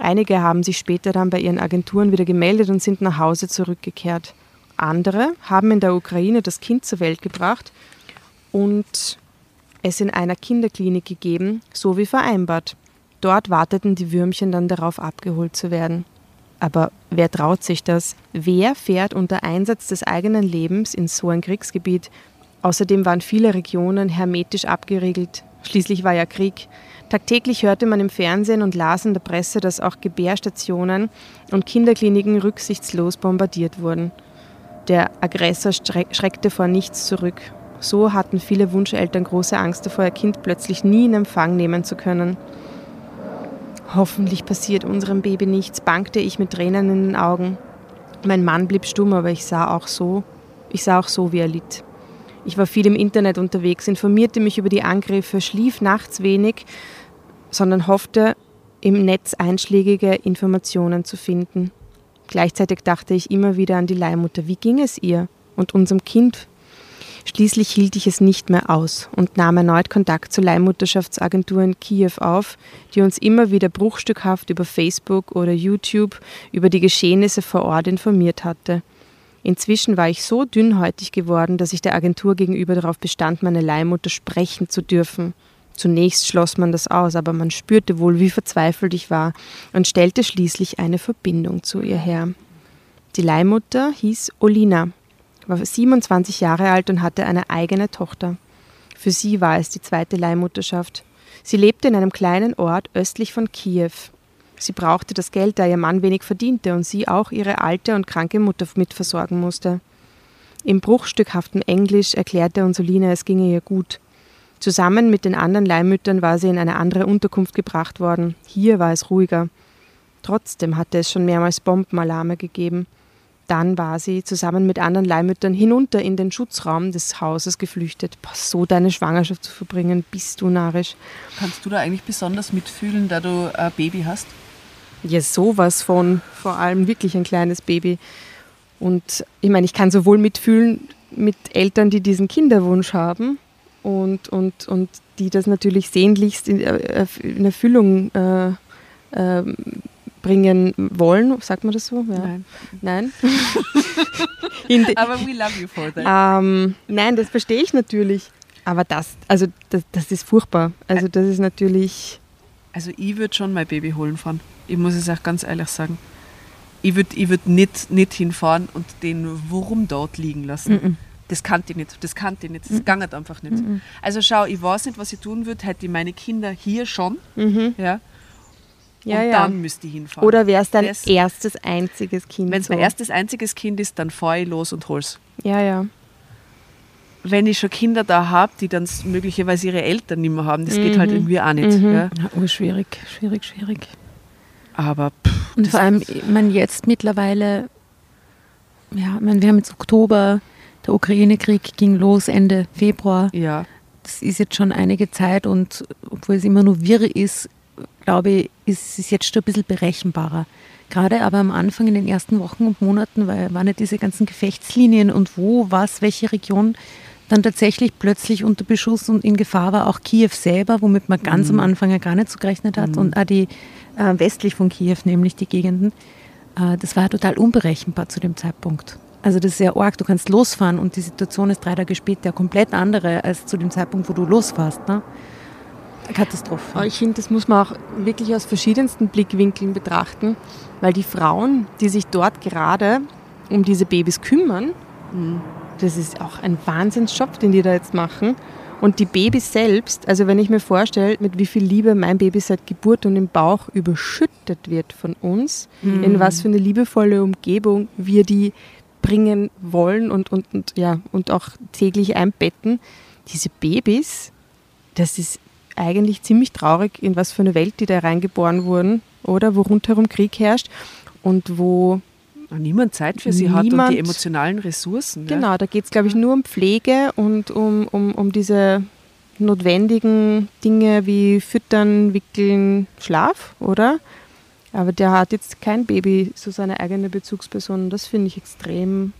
Einige haben sich später dann bei ihren Agenturen wieder gemeldet und sind nach Hause zurückgekehrt. Andere haben in der Ukraine das Kind zur Welt gebracht und es in einer Kinderklinik gegeben, so wie vereinbart. Dort warteten die Würmchen dann darauf, abgeholt zu werden. Aber wer traut sich das? Wer fährt unter Einsatz des eigenen Lebens in so ein Kriegsgebiet? Außerdem waren viele Regionen hermetisch abgeriegelt. Schließlich war ja Krieg. Tagtäglich hörte man im Fernsehen und las in der Presse, dass auch Gebärstationen und Kinderkliniken rücksichtslos bombardiert wurden. Der Aggressor schreckte vor nichts zurück. So hatten viele Wunscheltern große Angst davor, ihr Kind plötzlich nie in Empfang nehmen zu können. Hoffentlich passiert unserem Baby nichts, bangte ich mit Tränen in den Augen. Mein Mann blieb stumm, aber ich sah auch so, ich sah auch so, wie er litt. Ich war viel im Internet unterwegs, informierte mich über die Angriffe, schlief nachts wenig, sondern hoffte, im Netz einschlägige Informationen zu finden. Gleichzeitig dachte ich immer wieder an die Leihmutter. Wie ging es ihr und unserem Kind? Schließlich hielt ich es nicht mehr aus und nahm erneut Kontakt zur Leihmutterschaftsagentur in Kiew auf, die uns immer wieder bruchstückhaft über Facebook oder YouTube über die Geschehnisse vor Ort informiert hatte. Inzwischen war ich so dünnhäutig geworden, dass ich der Agentur gegenüber darauf bestand, meine Leihmutter sprechen zu dürfen. Zunächst schloss man das aus, aber man spürte wohl, wie verzweifelt ich war und stellte schließlich eine Verbindung zu ihr her. Die Leihmutter hieß Olina war 27 Jahre alt und hatte eine eigene Tochter. Für sie war es die zweite Leihmutterschaft. Sie lebte in einem kleinen Ort östlich von Kiew. Sie brauchte das Geld, da ihr Mann wenig verdiente und sie auch ihre alte und kranke Mutter mitversorgen musste. Im bruchstückhaften Englisch erklärte Unsolina, es ginge ihr gut. Zusammen mit den anderen Leihmüttern war sie in eine andere Unterkunft gebracht worden. Hier war es ruhiger. Trotzdem hatte es schon mehrmals Bombenalarme gegeben. Dann war sie zusammen mit anderen Leihmüttern hinunter in den Schutzraum des Hauses geflüchtet. Boah, so deine Schwangerschaft zu verbringen, bist du narrisch. Kannst du da eigentlich besonders mitfühlen, da du ein Baby hast? Ja, sowas von. Vor allem wirklich ein kleines Baby. Und ich meine, ich kann sowohl mitfühlen, mit Eltern, die diesen Kinderwunsch haben und, und, und die das natürlich sehnlichst in, äh, in Erfüllung äh, äh, bringen wollen. Sagt man das so? Ja. Nein. Nein? Aber we love you for that. Ähm, nein, das verstehe ich natürlich. Aber das, also das, das ist furchtbar. Also das ist natürlich. Also ich würde schon mein Baby holen fahren. Ich muss es auch ganz ehrlich sagen. Ich würde ich würd nicht, nicht hinfahren und den Wurm dort liegen lassen. Mm -mm. Das kannte ich nicht, das kannte ich nicht, das mm -mm. einfach nicht. Mm also schau, ich weiß nicht, was ich tun würde, hätte ich meine Kinder hier schon. Mhm. Ja, ja, und ja. dann müsste ich hinfahren. Oder wäre es dein das, erstes, einziges Kind? Wenn es mein erstes, einziges Kind ist, dann fahre ich los und hol's. Ja, ja. Wenn ich schon Kinder da habe, die dann möglicherweise ihre Eltern nicht mehr haben, das mhm. geht halt mhm. irgendwie auch nicht. Mhm. Ja. Oh, schwierig, schwierig, schwierig. Aber pff, Und vor allem, ich meine, jetzt mittlerweile, ja, ich meine, wir haben jetzt Oktober, der Ukraine-Krieg ging los Ende Februar. Ja. Das ist jetzt schon einige Zeit und obwohl es immer nur wirr ist, glaube ich, ist es jetzt schon ein bisschen berechenbarer. Gerade aber am Anfang in den ersten Wochen und Monaten, weil waren ja diese ganzen Gefechtslinien und wo, was, welche Region dann tatsächlich plötzlich unter Beschuss und in Gefahr war, auch Kiew selber, womit man ganz mhm. am Anfang ja gar nicht so gerechnet hat, mhm. und auch die äh, westlich von Kiew, nämlich die Gegenden. Äh, das war total unberechenbar zu dem Zeitpunkt. Also das ist sehr arg, du kannst losfahren und die Situation ist drei Tage später ja komplett andere als zu dem Zeitpunkt, wo du losfährst. Ne? Katastrophe. Ich finde, das muss man auch wirklich aus verschiedensten Blickwinkeln betrachten, weil die Frauen, die sich dort gerade um diese Babys kümmern, mhm. das ist auch ein Wahnsinnsjob, den die da jetzt machen. Und die Babys selbst, also wenn ich mir vorstelle, mit wie viel Liebe mein Baby seit Geburt und im Bauch überschüttet wird von uns, mhm. in was für eine liebevolle Umgebung wir die bringen wollen und, und, und, ja, und auch täglich einbetten, diese Babys, das ist eigentlich ziemlich traurig, in was für eine Welt die da reingeboren wurden, oder? Wo rundherum Krieg herrscht und wo niemand Zeit für sie hat und die emotionalen Ressourcen. Genau, da geht es, glaube ich, nur um Pflege und um, um, um diese notwendigen Dinge wie Füttern, Wickeln, Schlaf, oder? Aber der hat jetzt kein Baby, so seine eigene Bezugsperson. Das finde ich extrem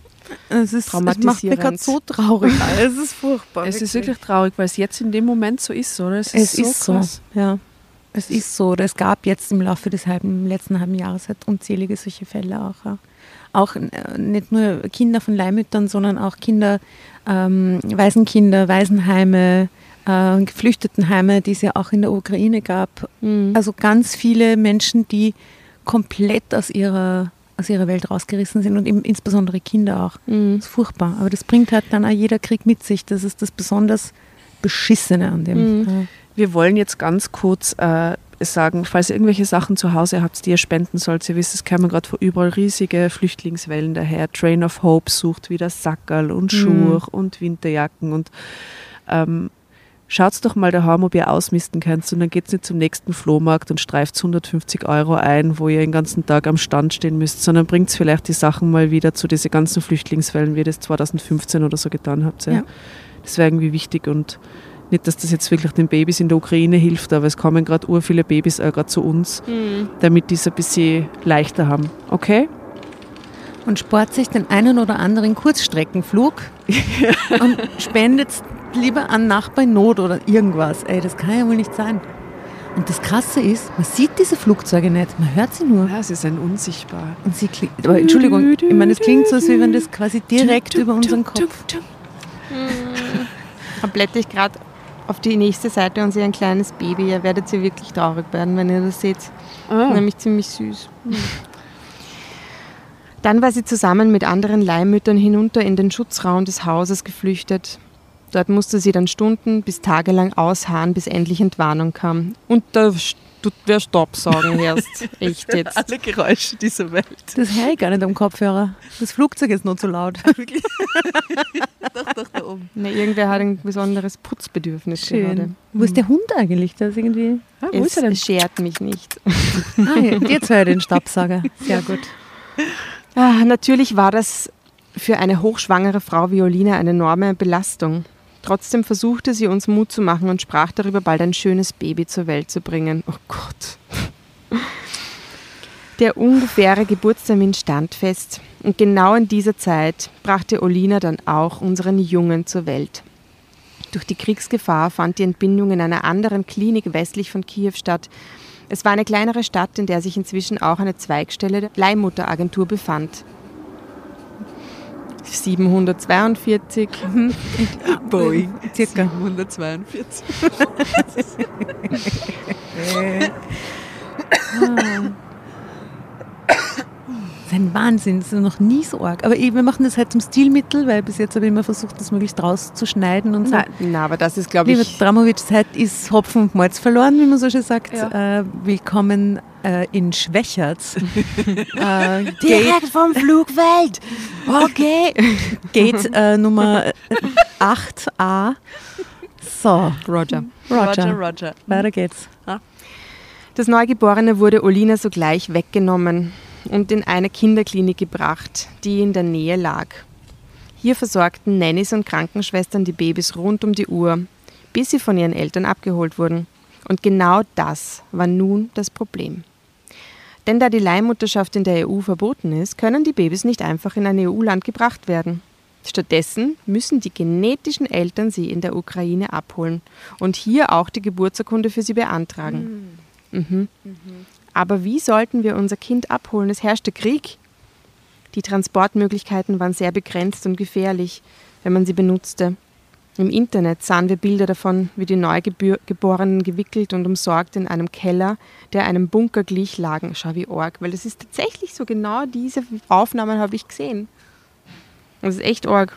es ist, traumatisierend. Es macht mir gerade so traurig. es ist furchtbar. Es wirklich. ist wirklich traurig, weil es jetzt in dem Moment so ist, oder? Es, es ist, so, ist so, ja. Es ist so. Es gab jetzt im Laufe des halben, letzten halben Jahres halt unzählige solche Fälle auch. Ja. Auch äh, nicht nur Kinder von Leihmüttern, sondern auch Kinder, ähm, Waisenkinder, Waisenheime, äh, Geflüchtetenheime, die es ja auch in der Ukraine gab. Mhm. Also ganz viele Menschen, die komplett aus ihrer aus ihrer Welt rausgerissen sind und eben insbesondere Kinder auch. Mhm. Das ist furchtbar. Aber das bringt halt dann auch jeder Krieg mit sich. Das ist das besonders Beschissene an dem. Mhm. Wir wollen jetzt ganz kurz äh, sagen, falls ihr irgendwelche Sachen zu Hause habt, die ihr spenden sollt, ihr wisst, es kommen gerade von überall riesige Flüchtlingswellen daher. Train of Hope sucht wieder Sackerl und Schuhe mhm. und Winterjacken und ähm, schaut doch mal daheim, ob ihr ausmisten könnt und dann geht nicht zum nächsten Flohmarkt und streift 150 Euro ein, wo ihr den ganzen Tag am Stand stehen müsst, sondern bringt vielleicht die Sachen mal wieder zu diesen ganzen Flüchtlingswellen, wie ihr das 2015 oder so getan habt. Ja. ja. Das wäre irgendwie wichtig und nicht, dass das jetzt wirklich den Babys in der Ukraine hilft, aber es kommen gerade ur viele Babys auch gerade zu uns, mhm. damit die es ein bisschen leichter haben. Okay? Und spart sich den einen oder anderen Kurzstreckenflug und spendet lieber an Nachbar in Not oder irgendwas. Ey, das kann ja wohl nicht sein. Und das Krasse ist, man sieht diese Flugzeuge nicht, man hört sie nur. Ja, sie sind unsichtbar. Und sie klingt, aber Entschuldigung, ich meine, es klingt so, als wenn das quasi direkt über unseren Kopf. Da blätter ich gerade auf die nächste Seite und sehe ein kleines Baby. Ihr werdet sie wirklich traurig werden, wenn ihr das seht. Oh. Nämlich ziemlich süß. Dann war sie zusammen mit anderen Leihmüttern hinunter in den Schutzraum des Hauses geflüchtet. Dort musste sie dann Stunden bis tagelang ausharren, bis endlich Entwarnung kam. Und da tut wer Stopp sagen erst. Echt jetzt. Alle Geräusche dieser Welt. Das höre ich gar nicht am Kopfhörer. Das Flugzeug ist nur zu laut. Wirklich? doch, doch, da oben. Nee, irgendwer hat ein besonderes Putzbedürfnis Schön. gerade. Wo ist der Hund eigentlich? Das irgendwie. Ah, wo es ist er denn? schert mich nicht. ah, jetzt höre ich den Stabsager. Sehr gut. Ah, natürlich war das für eine hochschwangere Frau Violine eine enorme Belastung. Trotzdem versuchte sie uns Mut zu machen und sprach darüber, bald ein schönes Baby zur Welt zu bringen. Oh Gott. Der ungefähre Geburtstermin stand fest und genau in dieser Zeit brachte Olina dann auch unseren Jungen zur Welt. Durch die Kriegsgefahr fand die Entbindung in einer anderen Klinik westlich von Kiew statt. Es war eine kleinere Stadt, in der sich inzwischen auch eine Zweigstelle der Leihmutteragentur befand. 742. Boeing. Circa. 742. Das ist ein Wahnsinn, das ist noch nie so arg. Aber wir machen das halt zum Stilmittel, weil bis jetzt habe ich immer versucht, das möglichst rauszuschneiden und so. Na, aber das ist, glaube ich, Dramovic, Zeit ist Hopfen und Malz verloren, wie man so schön sagt. Äh, willkommen äh, in Schwächerts. äh, Gate, vom Flugfeld. Okay. Gate äh, Nummer 8a. So, Roger. Roger. Roger, Roger. Weiter geht's. Das Neugeborene wurde Olina sogleich weggenommen und in eine Kinderklinik gebracht, die in der Nähe lag. Hier versorgten Nannies und Krankenschwestern die Babys rund um die Uhr, bis sie von ihren Eltern abgeholt wurden. Und genau das war nun das Problem. Denn da die Leihmutterschaft in der EU verboten ist, können die Babys nicht einfach in ein EU-Land gebracht werden. Stattdessen müssen die genetischen Eltern sie in der Ukraine abholen und hier auch die Geburtsurkunde für sie beantragen. Mhm. Aber wie sollten wir unser Kind abholen? Es herrschte Krieg. Die Transportmöglichkeiten waren sehr begrenzt und gefährlich, wenn man sie benutzte. Im Internet sahen wir Bilder davon, wie die Neugeborenen gewickelt und umsorgt in einem Keller, der einem Bunker glich, lagen. Schau wie arg, weil das ist tatsächlich so, genau diese Aufnahmen habe ich gesehen. Das ist echt arg.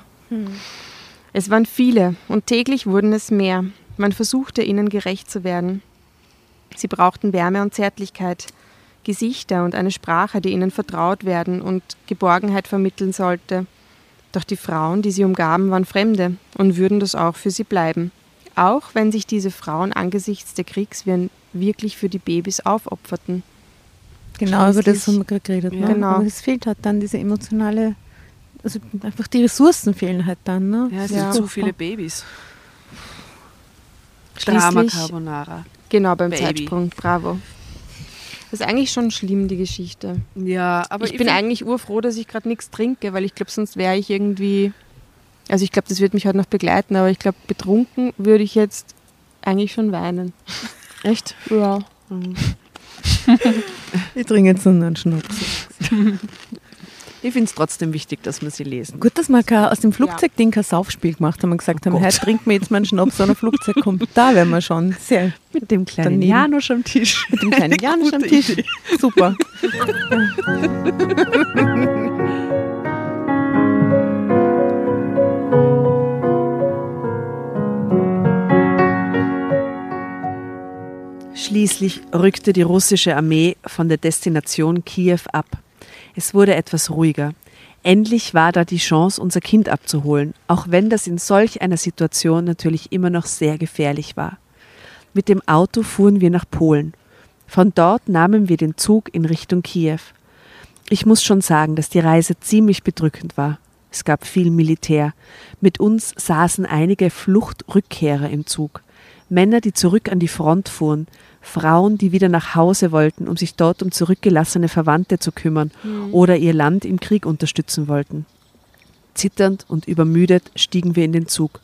Es waren viele und täglich wurden es mehr. Man versuchte ihnen gerecht zu werden. Sie brauchten Wärme und Zärtlichkeit, Gesichter und eine Sprache, die ihnen vertraut werden und Geborgenheit vermitteln sollte. Doch die Frauen, die sie umgaben, waren Fremde und würden das auch für sie bleiben. Auch wenn sich diese Frauen angesichts der Kriegswirren wirklich für die Babys aufopferten. Genau, über das haben wir gerade geredet. Ne? Genau. Aber es fehlt halt dann diese emotionale, also einfach die Ressourcen fehlen halt dann. Ne? Ja, es Ja. sind zu viele Babys. Drama Schließlich, Carbonara. genau beim Baby. Zeitsprung, bravo. Das ist eigentlich schon schlimm, die Geschichte. Ja, aber ich bin eigentlich urfroh, dass ich gerade nichts trinke, weil ich glaube, sonst wäre ich irgendwie. Also ich glaube, das wird mich heute noch begleiten, aber ich glaube, betrunken würde ich jetzt eigentlich schon weinen. Echt? Ja. Ich trinke jetzt nur einen Schnaps. Ich finde es trotzdem wichtig, dass wir sie lesen. Gut, dass wir aus dem Flugzeugding kein Saufspiel gemacht haben und gesagt haben, Gott. heute trinken wir jetzt mal einen Schnaps, ein Flugzeug kommt. Da wären wir schon sehr Mit dem kleinen Daneben. Janusz am Tisch. mit dem kleinen Janusz am Tisch. Idee. Super. Schließlich rückte die russische Armee von der Destination Kiew ab. Es wurde etwas ruhiger. Endlich war da die Chance, unser Kind abzuholen, auch wenn das in solch einer Situation natürlich immer noch sehr gefährlich war. Mit dem Auto fuhren wir nach Polen. Von dort nahmen wir den Zug in Richtung Kiew. Ich muss schon sagen, dass die Reise ziemlich bedrückend war. Es gab viel Militär. Mit uns saßen einige Fluchtrückkehrer im Zug. Männer, die zurück an die Front fuhren, Frauen, die wieder nach Hause wollten, um sich dort um zurückgelassene Verwandte zu kümmern oder ihr Land im Krieg unterstützen wollten. Zitternd und übermüdet stiegen wir in den Zug.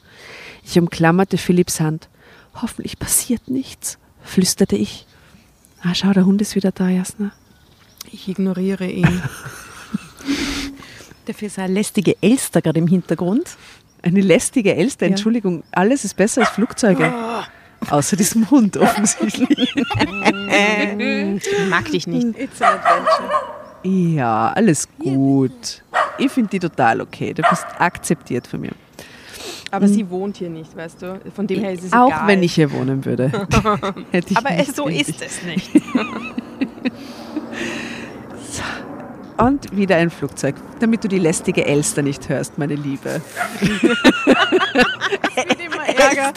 Ich umklammerte Philipps Hand. Hoffentlich passiert nichts, flüsterte ich. Ah, schau, der Hund ist wieder da, Jasna. Ich ignoriere ihn. Dafür ist eine lästige Elster gerade im Hintergrund. Eine lästige Elster, Ja. Entschuldigung, alles ist besser als Flugzeuge. Außer diesem Hund offensichtlich. Mag dich nicht. ja, alles gut. Ich finde die total okay. Du bist akzeptiert von mir. Aber sie wohnt hier nicht, weißt du? Von dem her ist es Auch egal. wenn ich hier wohnen würde. Hätte ich Aber nicht so ist es nicht. Und wieder ein Flugzeug, damit du die lästige Elster nicht hörst, meine Liebe. immer Ärger.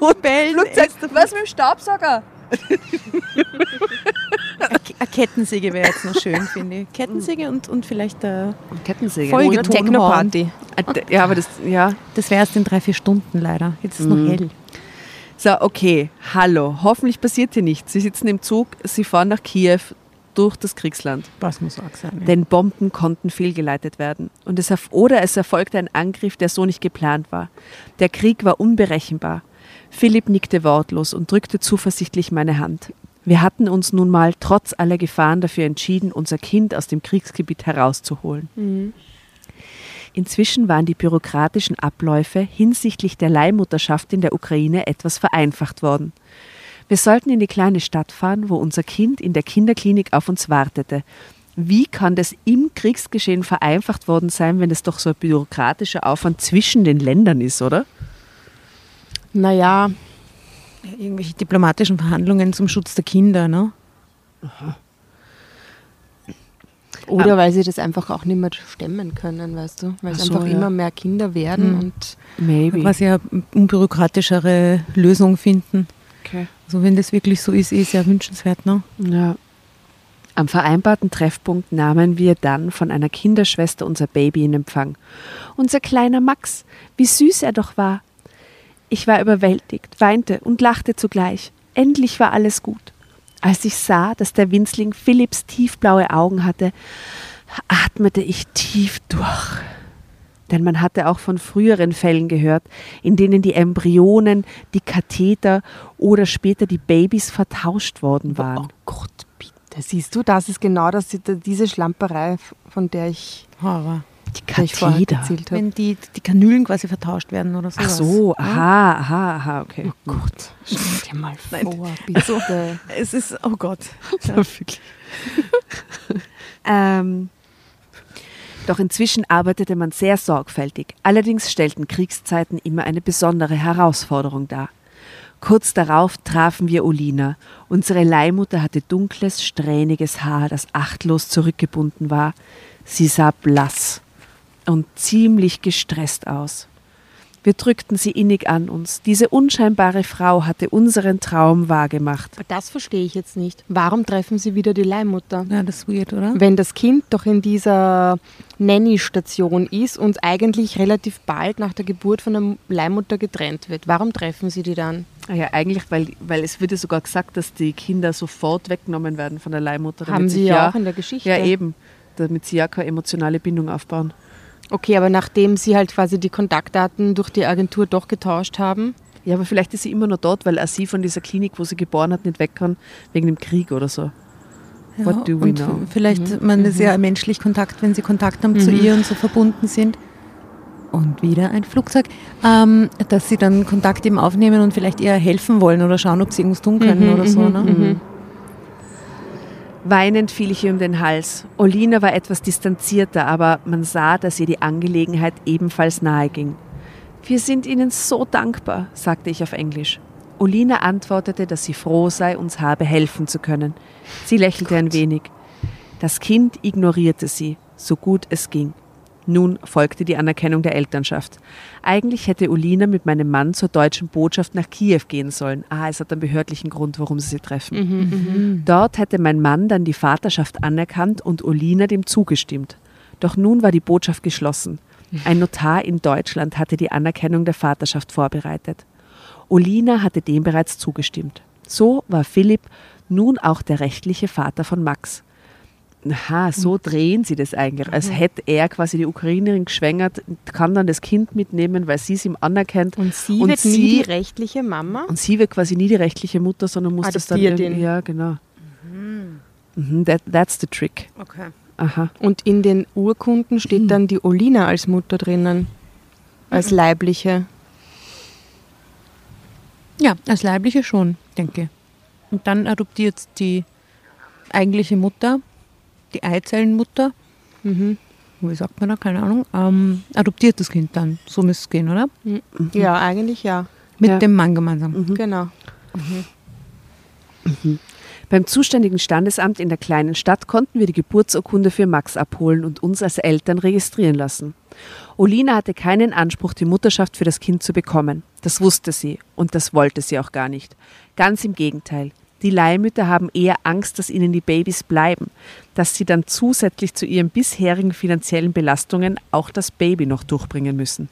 Und Bellen. Flugzeug, was mit dem Staubsauger? Eine Kettensäge wäre jetzt noch schön, finde ich. Kettensäge und, und vielleicht äh, Kettensäge. Tonhorn. Techno-Party. Ja, aber das, ja. das wäre erst in drei, vier Stunden leider. Jetzt ist es noch hell. So, okay, hallo. Hoffentlich passiert hier nichts. Sie sitzen im Zug, Sie fahren nach Kiew. Durch das Kriegsland. Was muss auch sein. Ja. Denn Bomben konnten fehlgeleitet werden. Und es, oder es erfolgte ein Angriff, der so nicht geplant war. Der Krieg war unberechenbar. Philipp nickte wortlos und drückte zuversichtlich meine Hand. Wir hatten uns nun mal trotz aller Gefahren dafür entschieden, unser Kind aus dem Kriegsgebiet herauszuholen. Inzwischen waren die bürokratischen Abläufe hinsichtlich der Leihmutterschaft in der Ukraine etwas vereinfacht worden. Wir sollten in die kleine Stadt fahren, wo unser Kind in der Kinderklinik auf uns wartete. Wie kann das im Kriegsgeschehen vereinfacht worden sein, wenn es doch so ein bürokratischer Aufwand zwischen den Ländern ist, oder? Naja, Irgendwelche diplomatischen Verhandlungen zum Schutz der Kinder, ne? oder weil sie das einfach auch nicht mehr stemmen können, weißt du? Weil es so, einfach ja. immer mehr Kinder werden Mhm. und Maybe. Quasi eine unbürokratischere Lösung finden. Okay. Also wenn das wirklich so ist, eh sehr wünschenswert, ne? Ja. Am vereinbarten Treffpunkt nahmen wir dann von einer Kinderschwester unser Baby in Empfang. Unser kleiner Max, wie süß er doch war. Ich war überwältigt, weinte und lachte zugleich. Endlich war alles gut. Als ich sah, dass der Winzling Philipps tiefblaue Augen hatte, atmete ich tief durch. Denn man hatte auch von früheren Fällen gehört, in denen die Embryonen, die Katheter oder später die Babys vertauscht worden waren. Oh Gott, bitte. Siehst du, das ist genau das, diese Schlamperei, von der ich, Horror. der ich vorher Katheter. erzählt habe. Wenn die, die Kanülen quasi vertauscht werden oder Ach sowas. so, aha, aha, aha, okay. Oh Gott, stell dir mal vor, bitte. Es ist, oh Gott. Ja, ähm, doch inzwischen arbeitete man sehr sorgfältig. Allerdings stellten Kriegszeiten immer eine besondere Herausforderung dar. Kurz darauf trafen wir Olina. Unsere Leihmutter hatte dunkles, strähniges Haar, das achtlos zurückgebunden war. Sie sah blass und ziemlich gestresst aus. Wir drückten sie innig an uns. Diese unscheinbare Frau hatte unseren Traum wahrgemacht. Das verstehe ich jetzt nicht. Warum treffen sie wieder die Leihmutter? Ja, das ist weird, oder? Wenn das Kind doch in dieser Nanny-Station ist und eigentlich relativ bald nach der Geburt von der Leihmutter getrennt wird, warum treffen sie die dann? Ah Ja, eigentlich, weil, weil es wird ja sogar gesagt, dass die Kinder sofort weggenommen werden von der Leihmutter. Haben sie ja auch in der Geschichte. Ja, eben. Damit sie ja keine emotionale Bindung aufbauen. Okay, aber nachdem sie halt quasi die Kontaktdaten durch die Agentur doch getauscht haben, Ja, aber vielleicht ist sie immer noch dort, weil auch sie von dieser Klinik, wo sie geboren hat, nicht weg kann, wegen dem Krieg oder so. Ja, What do we und know? Vielleicht, man ist ja menschlich Kontakt, wenn sie Kontakt haben zu ihr und so verbunden sind. Und wieder ein Flugzeug, ähm, dass sie dann Kontakt eben aufnehmen und vielleicht eher helfen wollen oder schauen, ob sie irgendwas tun können oder so. Ne? Weinend fiel ich ihr um den Hals. Olina war etwas distanzierter, aber man sah, dass ihr die Angelegenheit ebenfalls nahe ging. Wir sind Ihnen so dankbar, sagte ich auf Englisch. Olina antwortete, dass sie froh sei, uns habe helfen zu können. Sie lächelte ein wenig. Das Kind ignorierte sie, so gut es ging. Nun folgte die Anerkennung der Elternschaft. Eigentlich hätte Olina mit meinem Mann zur deutschen Botschaft nach Kiew gehen sollen. Ah, es hat einen behördlichen Grund, warum sie sie treffen. Dort hätte mein Mann dann die Vaterschaft anerkannt und Olina dem zugestimmt. Doch nun war die Botschaft geschlossen. Ein Notar in Deutschland hatte die Anerkennung der Vaterschaft vorbereitet. Olina hatte dem bereits zugestimmt. So war Philipp nun auch der rechtliche Vater von Max. Aha, so drehen sie das eigentlich. Als hätte er quasi die Ukrainerin geschwängert, kann dann das Kind mitnehmen, weil sie es ihm anerkennt. und sie Und wird nie sie- die rechtliche Mama. Und sie wird quasi nie die rechtliche Mutter, sondern muss das dann Adoptiert ihn. Ja, genau. Mhm, that, that's the trick. Okay. Aha. Und in den Urkunden steht dann die Olina als Mutter drinnen. Als leibliche. Ja, als Leibliche schon, denke ich. Und dann adoptiert die eigentliche Mutter, die Eizellenmutter, Mhm. wie sagt man da, keine Ahnung, ähm, adoptiert das Kind dann. So müsste es gehen, oder? Ja, eigentlich ja. Mit Ja. dem Mann gemeinsam. Genau. Beim zuständigen Standesamt in der kleinen Stadt konnten wir die Geburtsurkunde für Max abholen und uns als Eltern registrieren lassen. Olina hatte keinen Anspruch, die Mutterschaft für das Kind zu bekommen. Das wusste sie und das wollte sie auch gar nicht. Ganz im Gegenteil. Die Leihmütter haben eher Angst, dass ihnen die Babys bleiben, dass sie dann zusätzlich zu ihren bisherigen finanziellen Belastungen auch das Baby noch durchbringen müssen.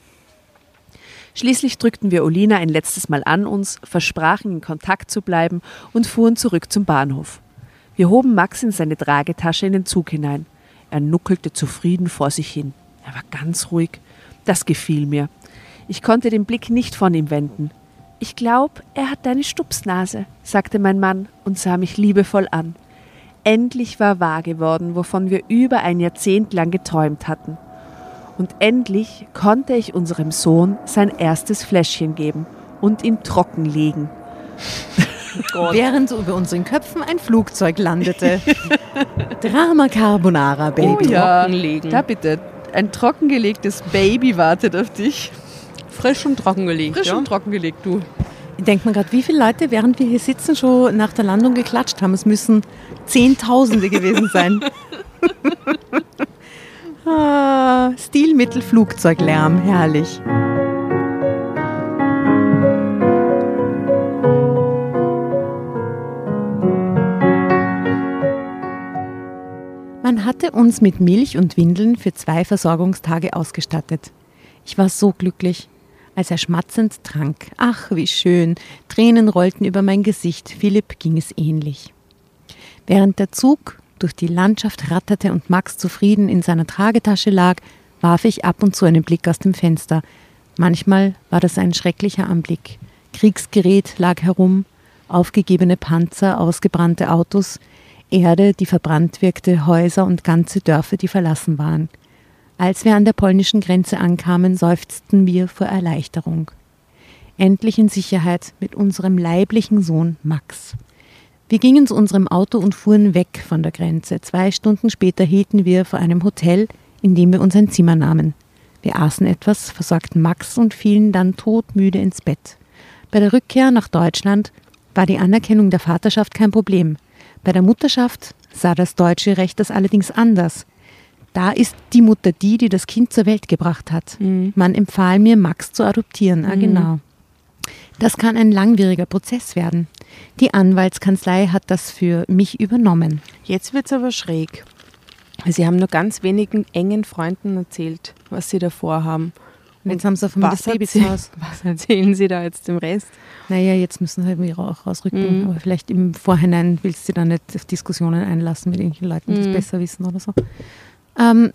Schließlich drückten wir Olina ein letztes Mal an uns, versprachen in Kontakt zu bleiben und fuhren zurück zum Bahnhof. Wir hoben Max in seine Tragetasche in den Zug hinein. Er nuckelte zufrieden vor sich hin. Er war ganz ruhig. Das gefiel mir. Ich konnte den Blick nicht von ihm wenden. Ich glaube, er hat deine Stupsnase, sagte mein Mann und sah mich liebevoll an. Endlich war wahr geworden, wovon wir über ein Jahrzehnt lang geträumt hatten. Und endlich konnte ich unserem Sohn sein erstes Fläschchen geben und ihn trockenlegen. Während über unseren Köpfen ein Flugzeug landete. Drama Carbonara, Baby. Oh ja, Trockenlegen. da bitte. Ein trockengelegtes Baby wartet auf dich. Frisch und trockengelegt. Frisch ja? und trockengelegt, du. Ich denke mir gerade, wie viele Leute, während wir hier sitzen, schon nach der Landung geklatscht haben. Es müssen Zehntausende gewesen sein. ah, Stilmittel Flugzeuglärm, herrlich. Man hatte uns mit Milch und Windeln für zwei Versorgungstage ausgestattet. Ich war so glücklich, als er schmatzend trank. Ach, wie schön. Tränen rollten über mein Gesicht. Philipp ging es ähnlich. Während der Zug durch die Landschaft ratterte und Max zufrieden in seiner Tragetasche lag, warf ich ab und zu einen Blick aus dem Fenster. Manchmal war das ein schrecklicher Anblick. Kriegsgerät lag herum, aufgegebene Panzer, ausgebrannte Autos, Erde, die verbrannt wirkte, Häuser und ganze Dörfer, die verlassen waren. Als wir an der polnischen Grenze ankamen, seufzten wir vor Erleichterung. Endlich in Sicherheit mit unserem leiblichen Sohn Max. Wir gingen zu unserem Auto und fuhren weg von der Grenze. Zwei Stunden später hielten wir vor einem Hotel, in dem wir uns ein Zimmer nahmen. Wir aßen etwas, versorgten Max und fielen dann todmüde ins Bett. Bei der Rückkehr nach Deutschland war die Anerkennung der Vaterschaft kein Problem. Bei der Mutterschaft sah das deutsche Recht das allerdings anders. Da ist die Mutter die, die das Kind zur Welt gebracht hat. Man empfahl mir, Max zu adoptieren. Ah, genau. Das kann ein langwieriger Prozess werden. Die Anwaltskanzlei hat das für mich übernommen. Jetzt wird es aber schräg. Sie haben nur ganz wenigen engen Freunden erzählt, was sie da vorhaben. Und jetzt haben sie von Was, das Babys erzähl- Haus. was erzählen Sie da jetzt dem Rest? Naja, jetzt müssen sie halt wieder auch rausrücken. Aber vielleicht im Vorhinein willst du da nicht auf Diskussionen einlassen mit irgendwelchen Leuten, die es besser wissen oder so. Ähm,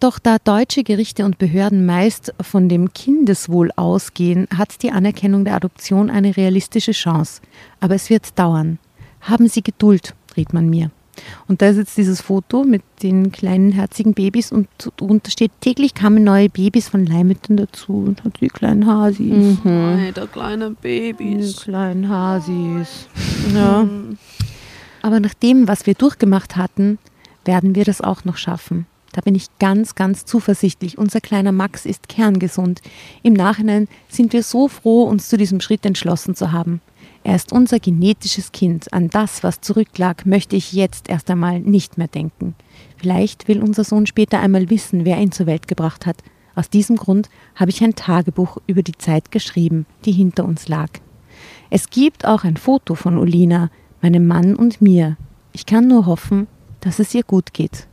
doch da deutsche Gerichte und Behörden meist von dem Kindeswohl ausgehen, hat die Anerkennung der Adoption eine realistische Chance. Aber es wird dauern. Haben Sie Geduld, riet man mir. Und da ist jetzt dieses Foto mit den kleinen herzigen Babys und drunter steht, täglich kamen neue Babys von Leihmüttern dazu und hat die kleinen Hasis. Alter, kleine Die Babys. kleinen Hasis. Ja. Aber nach dem, was wir durchgemacht hatten, werden wir das auch noch schaffen. Da bin ich ganz, ganz zuversichtlich. Unser kleiner Max ist kerngesund. Im Nachhinein sind wir so froh, uns zu diesem Schritt entschlossen zu haben. Er ist unser genetisches Kind. An das, was zurücklag, möchte ich jetzt erst einmal nicht mehr denken. Vielleicht will unser Sohn später einmal wissen, wer ihn zur Welt gebracht hat. Aus diesem Grund habe ich ein Tagebuch über die Zeit geschrieben, die hinter uns lag. Es gibt auch ein Foto von Olina, meinem Mann und mir. Ich kann nur hoffen, dass es ihr gut geht.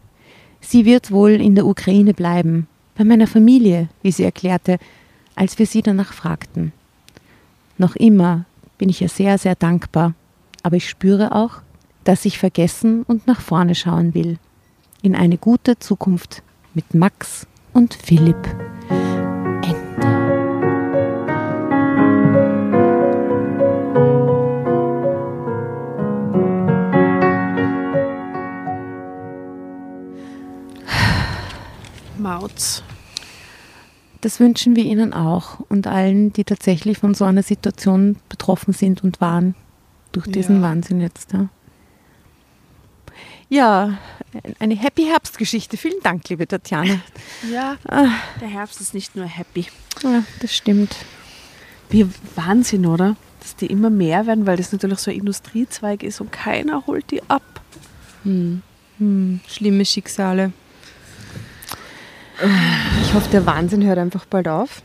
Sie wird wohl in der Ukraine bleiben, bei meiner Familie, wie sie erklärte, als wir sie danach fragten. Noch immer bin ich ihr sehr, sehr dankbar, aber ich spüre auch, dass ich vergessen und nach vorne schauen will. In eine gute Zukunft mit Max und Philipp. Mautz. Das wünschen wir Ihnen auch und allen, die tatsächlich von so einer Situation betroffen sind und waren durch diesen Ja. Wahnsinn jetzt. Ja. ja, eine Happy Herbstgeschichte. Vielen Dank, liebe Tatjana. Ja, der Herbst ist nicht nur happy. Ja, das stimmt. Wie Wahnsinn, oder? Dass die immer mehr werden, weil das natürlich so ein Industriezweig ist und keiner holt die ab. Schlimme Schicksale. Ich hoffe, der Wahnsinn hört einfach bald auf.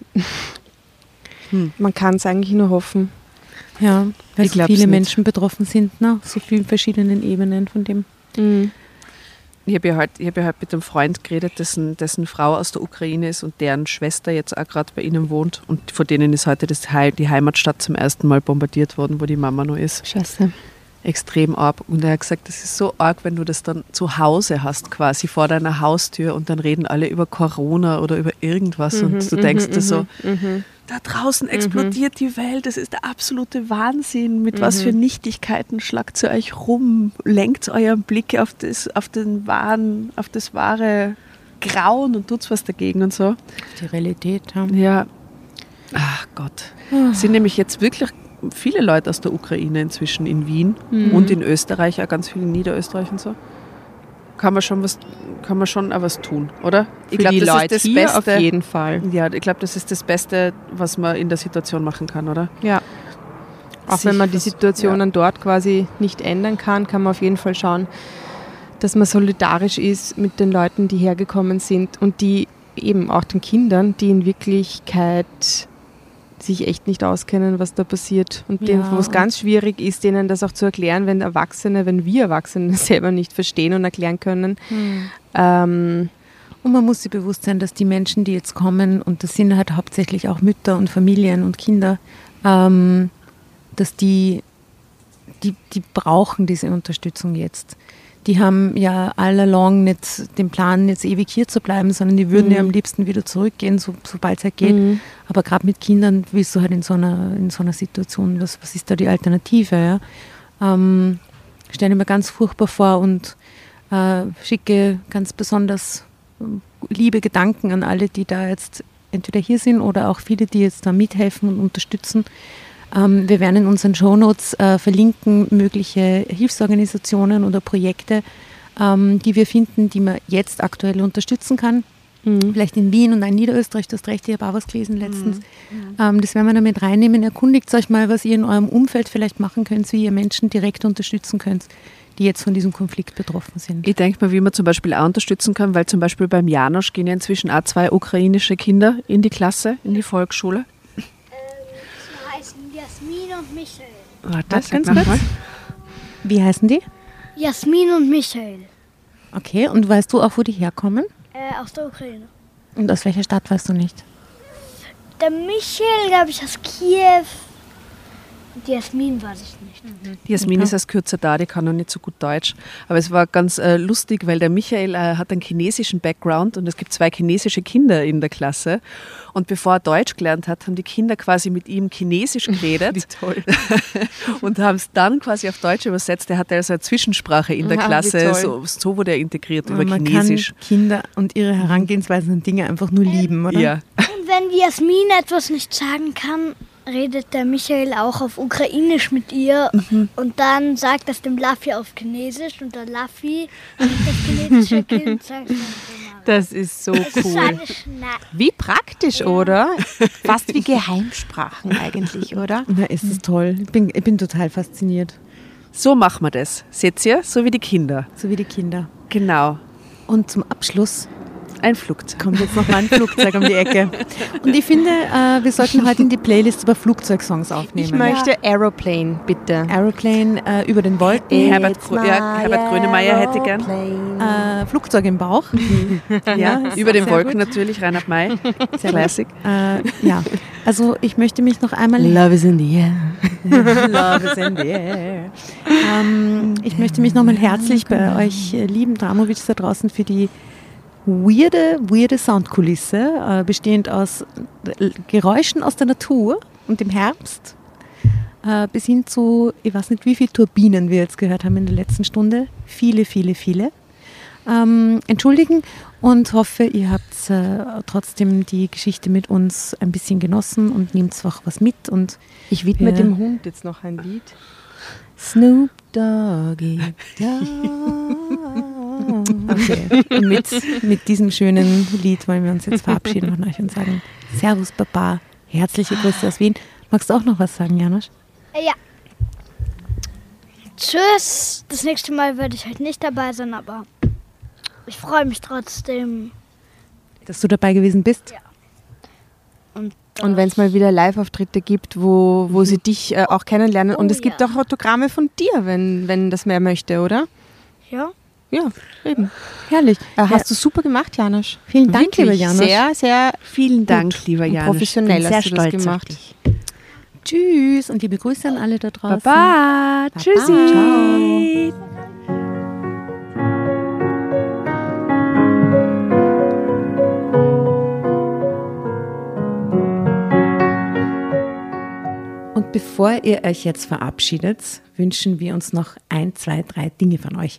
Man kann es eigentlich nur hoffen. Ja, weil Ich so viele nicht. Menschen betroffen sind, ne? so vielen verschiedenen Ebenen von dem. Ich habe ja heute hab ja mit einem Freund geredet, dessen, dessen Frau aus der Ukraine ist und deren Schwester jetzt auch gerade bei ihnen wohnt. Und von denen ist heute das die Heimatstadt zum ersten Mal bombardiert worden, wo die Mama noch ist. Scheiße. Extrem arg. Und er hat gesagt, das ist so arg, wenn du das dann zu Hause hast, quasi vor deiner Haustür und dann reden alle über Corona oder über irgendwas Mhm, und du denkst dir so, da draußen explodiert die Welt, das ist der absolute Wahnsinn. Mit was Mhm. für Nichtigkeiten schlagt ihr euch rum? Lenkt euren Blick auf das, auf den wahren, auf das wahre Grauen und tut's was dagegen und so. Die Realität. Ja. Ja. Ach Gott. Es sind nämlich jetzt wirklich viele Leute aus der Ukraine inzwischen in Wien und in Österreich, auch ganz viele in Niederösterreich und so. Kann man schon was, kann man schon auch was tun, oder? Für die Leute hier auf jeden Fall. Ja, ich glaube, das ist das Beste, was man in der Situation machen kann, oder? Ja. Auch Sich wenn man die Situationen dort quasi nicht ändern kann, kann man auf jeden Fall schauen, dass man solidarisch ist mit den Leuten, die hergekommen sind und die eben auch den Kindern, die in Wirklichkeit sich echt nicht auskennen, was da passiert und Ja, wo es ganz schwierig ist, denen das auch zu erklären, wenn Erwachsene, wenn wir Erwachsene selber nicht verstehen und erklären können. Ähm, Und man muss sich bewusst sein, dass die Menschen, die jetzt kommen, und das sind halt hauptsächlich auch Mütter und Familien und Kinder, ähm, dass die, die, die brauchen diese Unterstützung jetzt. Die haben ja all along nicht den Plan, jetzt ewig hier zu bleiben, sondern die würden ja am liebsten wieder zurückgehen, so, sobald es halt geht. Aber gerade mit Kindern willst du halt in so einer, in so einer Situation, was, was ist da die Alternative? Ja? Ähm, stelle mir ganz furchtbar vor und äh, schicke ganz besonders ähm, liebe Gedanken an alle, die da jetzt entweder hier sind oder auch viele, die jetzt da mithelfen und unterstützen. Ähm, wir werden in unseren Shownotes äh, verlinken mögliche Hilfsorganisationen oder Projekte, ähm, die wir finden, die man jetzt aktuell unterstützen kann. Vielleicht in Wien und in Niederösterreich, du hast recht, ich habe auch was gelesen letztens. Ähm, das werden wir damit reinnehmen. Erkundigt euch mal, was ihr in eurem Umfeld vielleicht machen könnt, wie ihr Menschen direkt unterstützen könnt, die jetzt von diesem Konflikt betroffen sind. Ich denke mal, wie man zum Beispiel auch unterstützen kann, weil zum Beispiel beim Janosch gehen ja inzwischen auch zwei ukrainische Kinder in die Klasse, in die Volksschule. Das Jasmin und Michael. Warte, sag ganz kurz. mal. Wie heißen die? Jasmin und Michael. Okay, und weißt du auch, wo die herkommen? Äh, aus der Ukraine. Und aus welcher Stadt weißt du nicht? Der Michael, glaube ich, aus Kiew. Und die Jasmin weiß ich nicht. Die Jasmin Okay. ist als kürzer da, die kann noch nicht so gut Deutsch. Aber es war ganz äh, lustig, weil der Michael äh, hat einen chinesischen Background und es gibt zwei chinesische Kinder in der Klasse. Und bevor er Deutsch gelernt hat, haben die Kinder quasi mit ihm Chinesisch geredet. Wie toll. und haben es dann quasi auf Deutsch übersetzt. Er hatte also eine Zwischensprache in der Ja, Klasse. So, so wurde er integriert über man Chinesisch. kann Kinder und ihre Herangehensweisen an Dinge einfach nur lieben, oder? Ja. Und wenn die Jasmin etwas nicht sagen kann, redet der Michael auch auf Ukrainisch mit ihr. Und dann sagt das dem Laffy auf Chinesisch. Und der Laffy, das chinesische Kind, sagt das ist so Das cool. Wie praktisch, oder? Fast wie Geheimsprachen eigentlich, oder? Na, ist das toll. Ich bin, ich bin total fasziniert. So machen wir das. Seht ihr? So wie die Kinder. So wie die Kinder. Genau. Und zum Abschluss Ein Flugzeug. kommt jetzt noch mal ein Flugzeug um die Ecke. Und ich finde, äh, wir sollten heute in die Playlist über Flugzeugsongs aufnehmen. Ich möchte Aeroplane, bitte. Aeroplane äh, über den Wolken, Herbert, ja, Herbert Grönemeyer hätte gern. äh, Flugzeug im Bauch. ja, Über den sehr Wolken gut. natürlich, Reinhard May. Classic. Äh, ja, also ich möchte mich noch einmal Love is in the air. Love is in the air. Ähm, ich möchte mich nochmal herzlich bei euch äh, lieben Dramovic da draußen für die weirde, weirde Soundkulisse, äh, bestehend aus Geräuschen aus der Natur und dem Herbst, äh, bis hin zu, ich weiß nicht, wie viele Turbinen wir jetzt gehört haben in der letzten Stunde. Viele, viele, viele. Ähm, entschuldigen und hoffe, ihr habt äh, trotzdem die Geschichte mit uns ein bisschen genossen und nehmt auch was mit und Ich widme dem Hund jetzt noch ein Lied. Snoop Doggy Dogg. Okay, und mit, mit diesem schönen Lied wollen wir uns jetzt verabschieden von euch und sagen Servus Baba, herzliche Grüße aus Wien. Magst du auch noch was sagen, Janosch? Ja. Tschüss. Das nächste Mal werde ich halt nicht dabei sein, aber ich freue mich trotzdem. Dass du dabei gewesen bist? Und, Und wenn es mal wieder Live-Auftritte gibt, wo, wo sie dich äh, auch kennenlernen. Und Oh es gibt ja. auch Autogramme von dir, wenn, wenn das mehr möchte, oder? ja. Ja, eben. Herrlich. Äh, hast du super gemacht, Janosch. Vielen Dank, Wirklich lieber Janosch. Sehr, sehr Vielen Dank, gut lieber Janosch. professionell sehr hast du das stolz auf gemacht. Tschüss und liebe Grüße an alle da draußen. Baba. Baba. Tschüssi. Und bevor ihr euch jetzt verabschiedet, wünschen wir uns noch ein, zwei, drei Dinge von euch.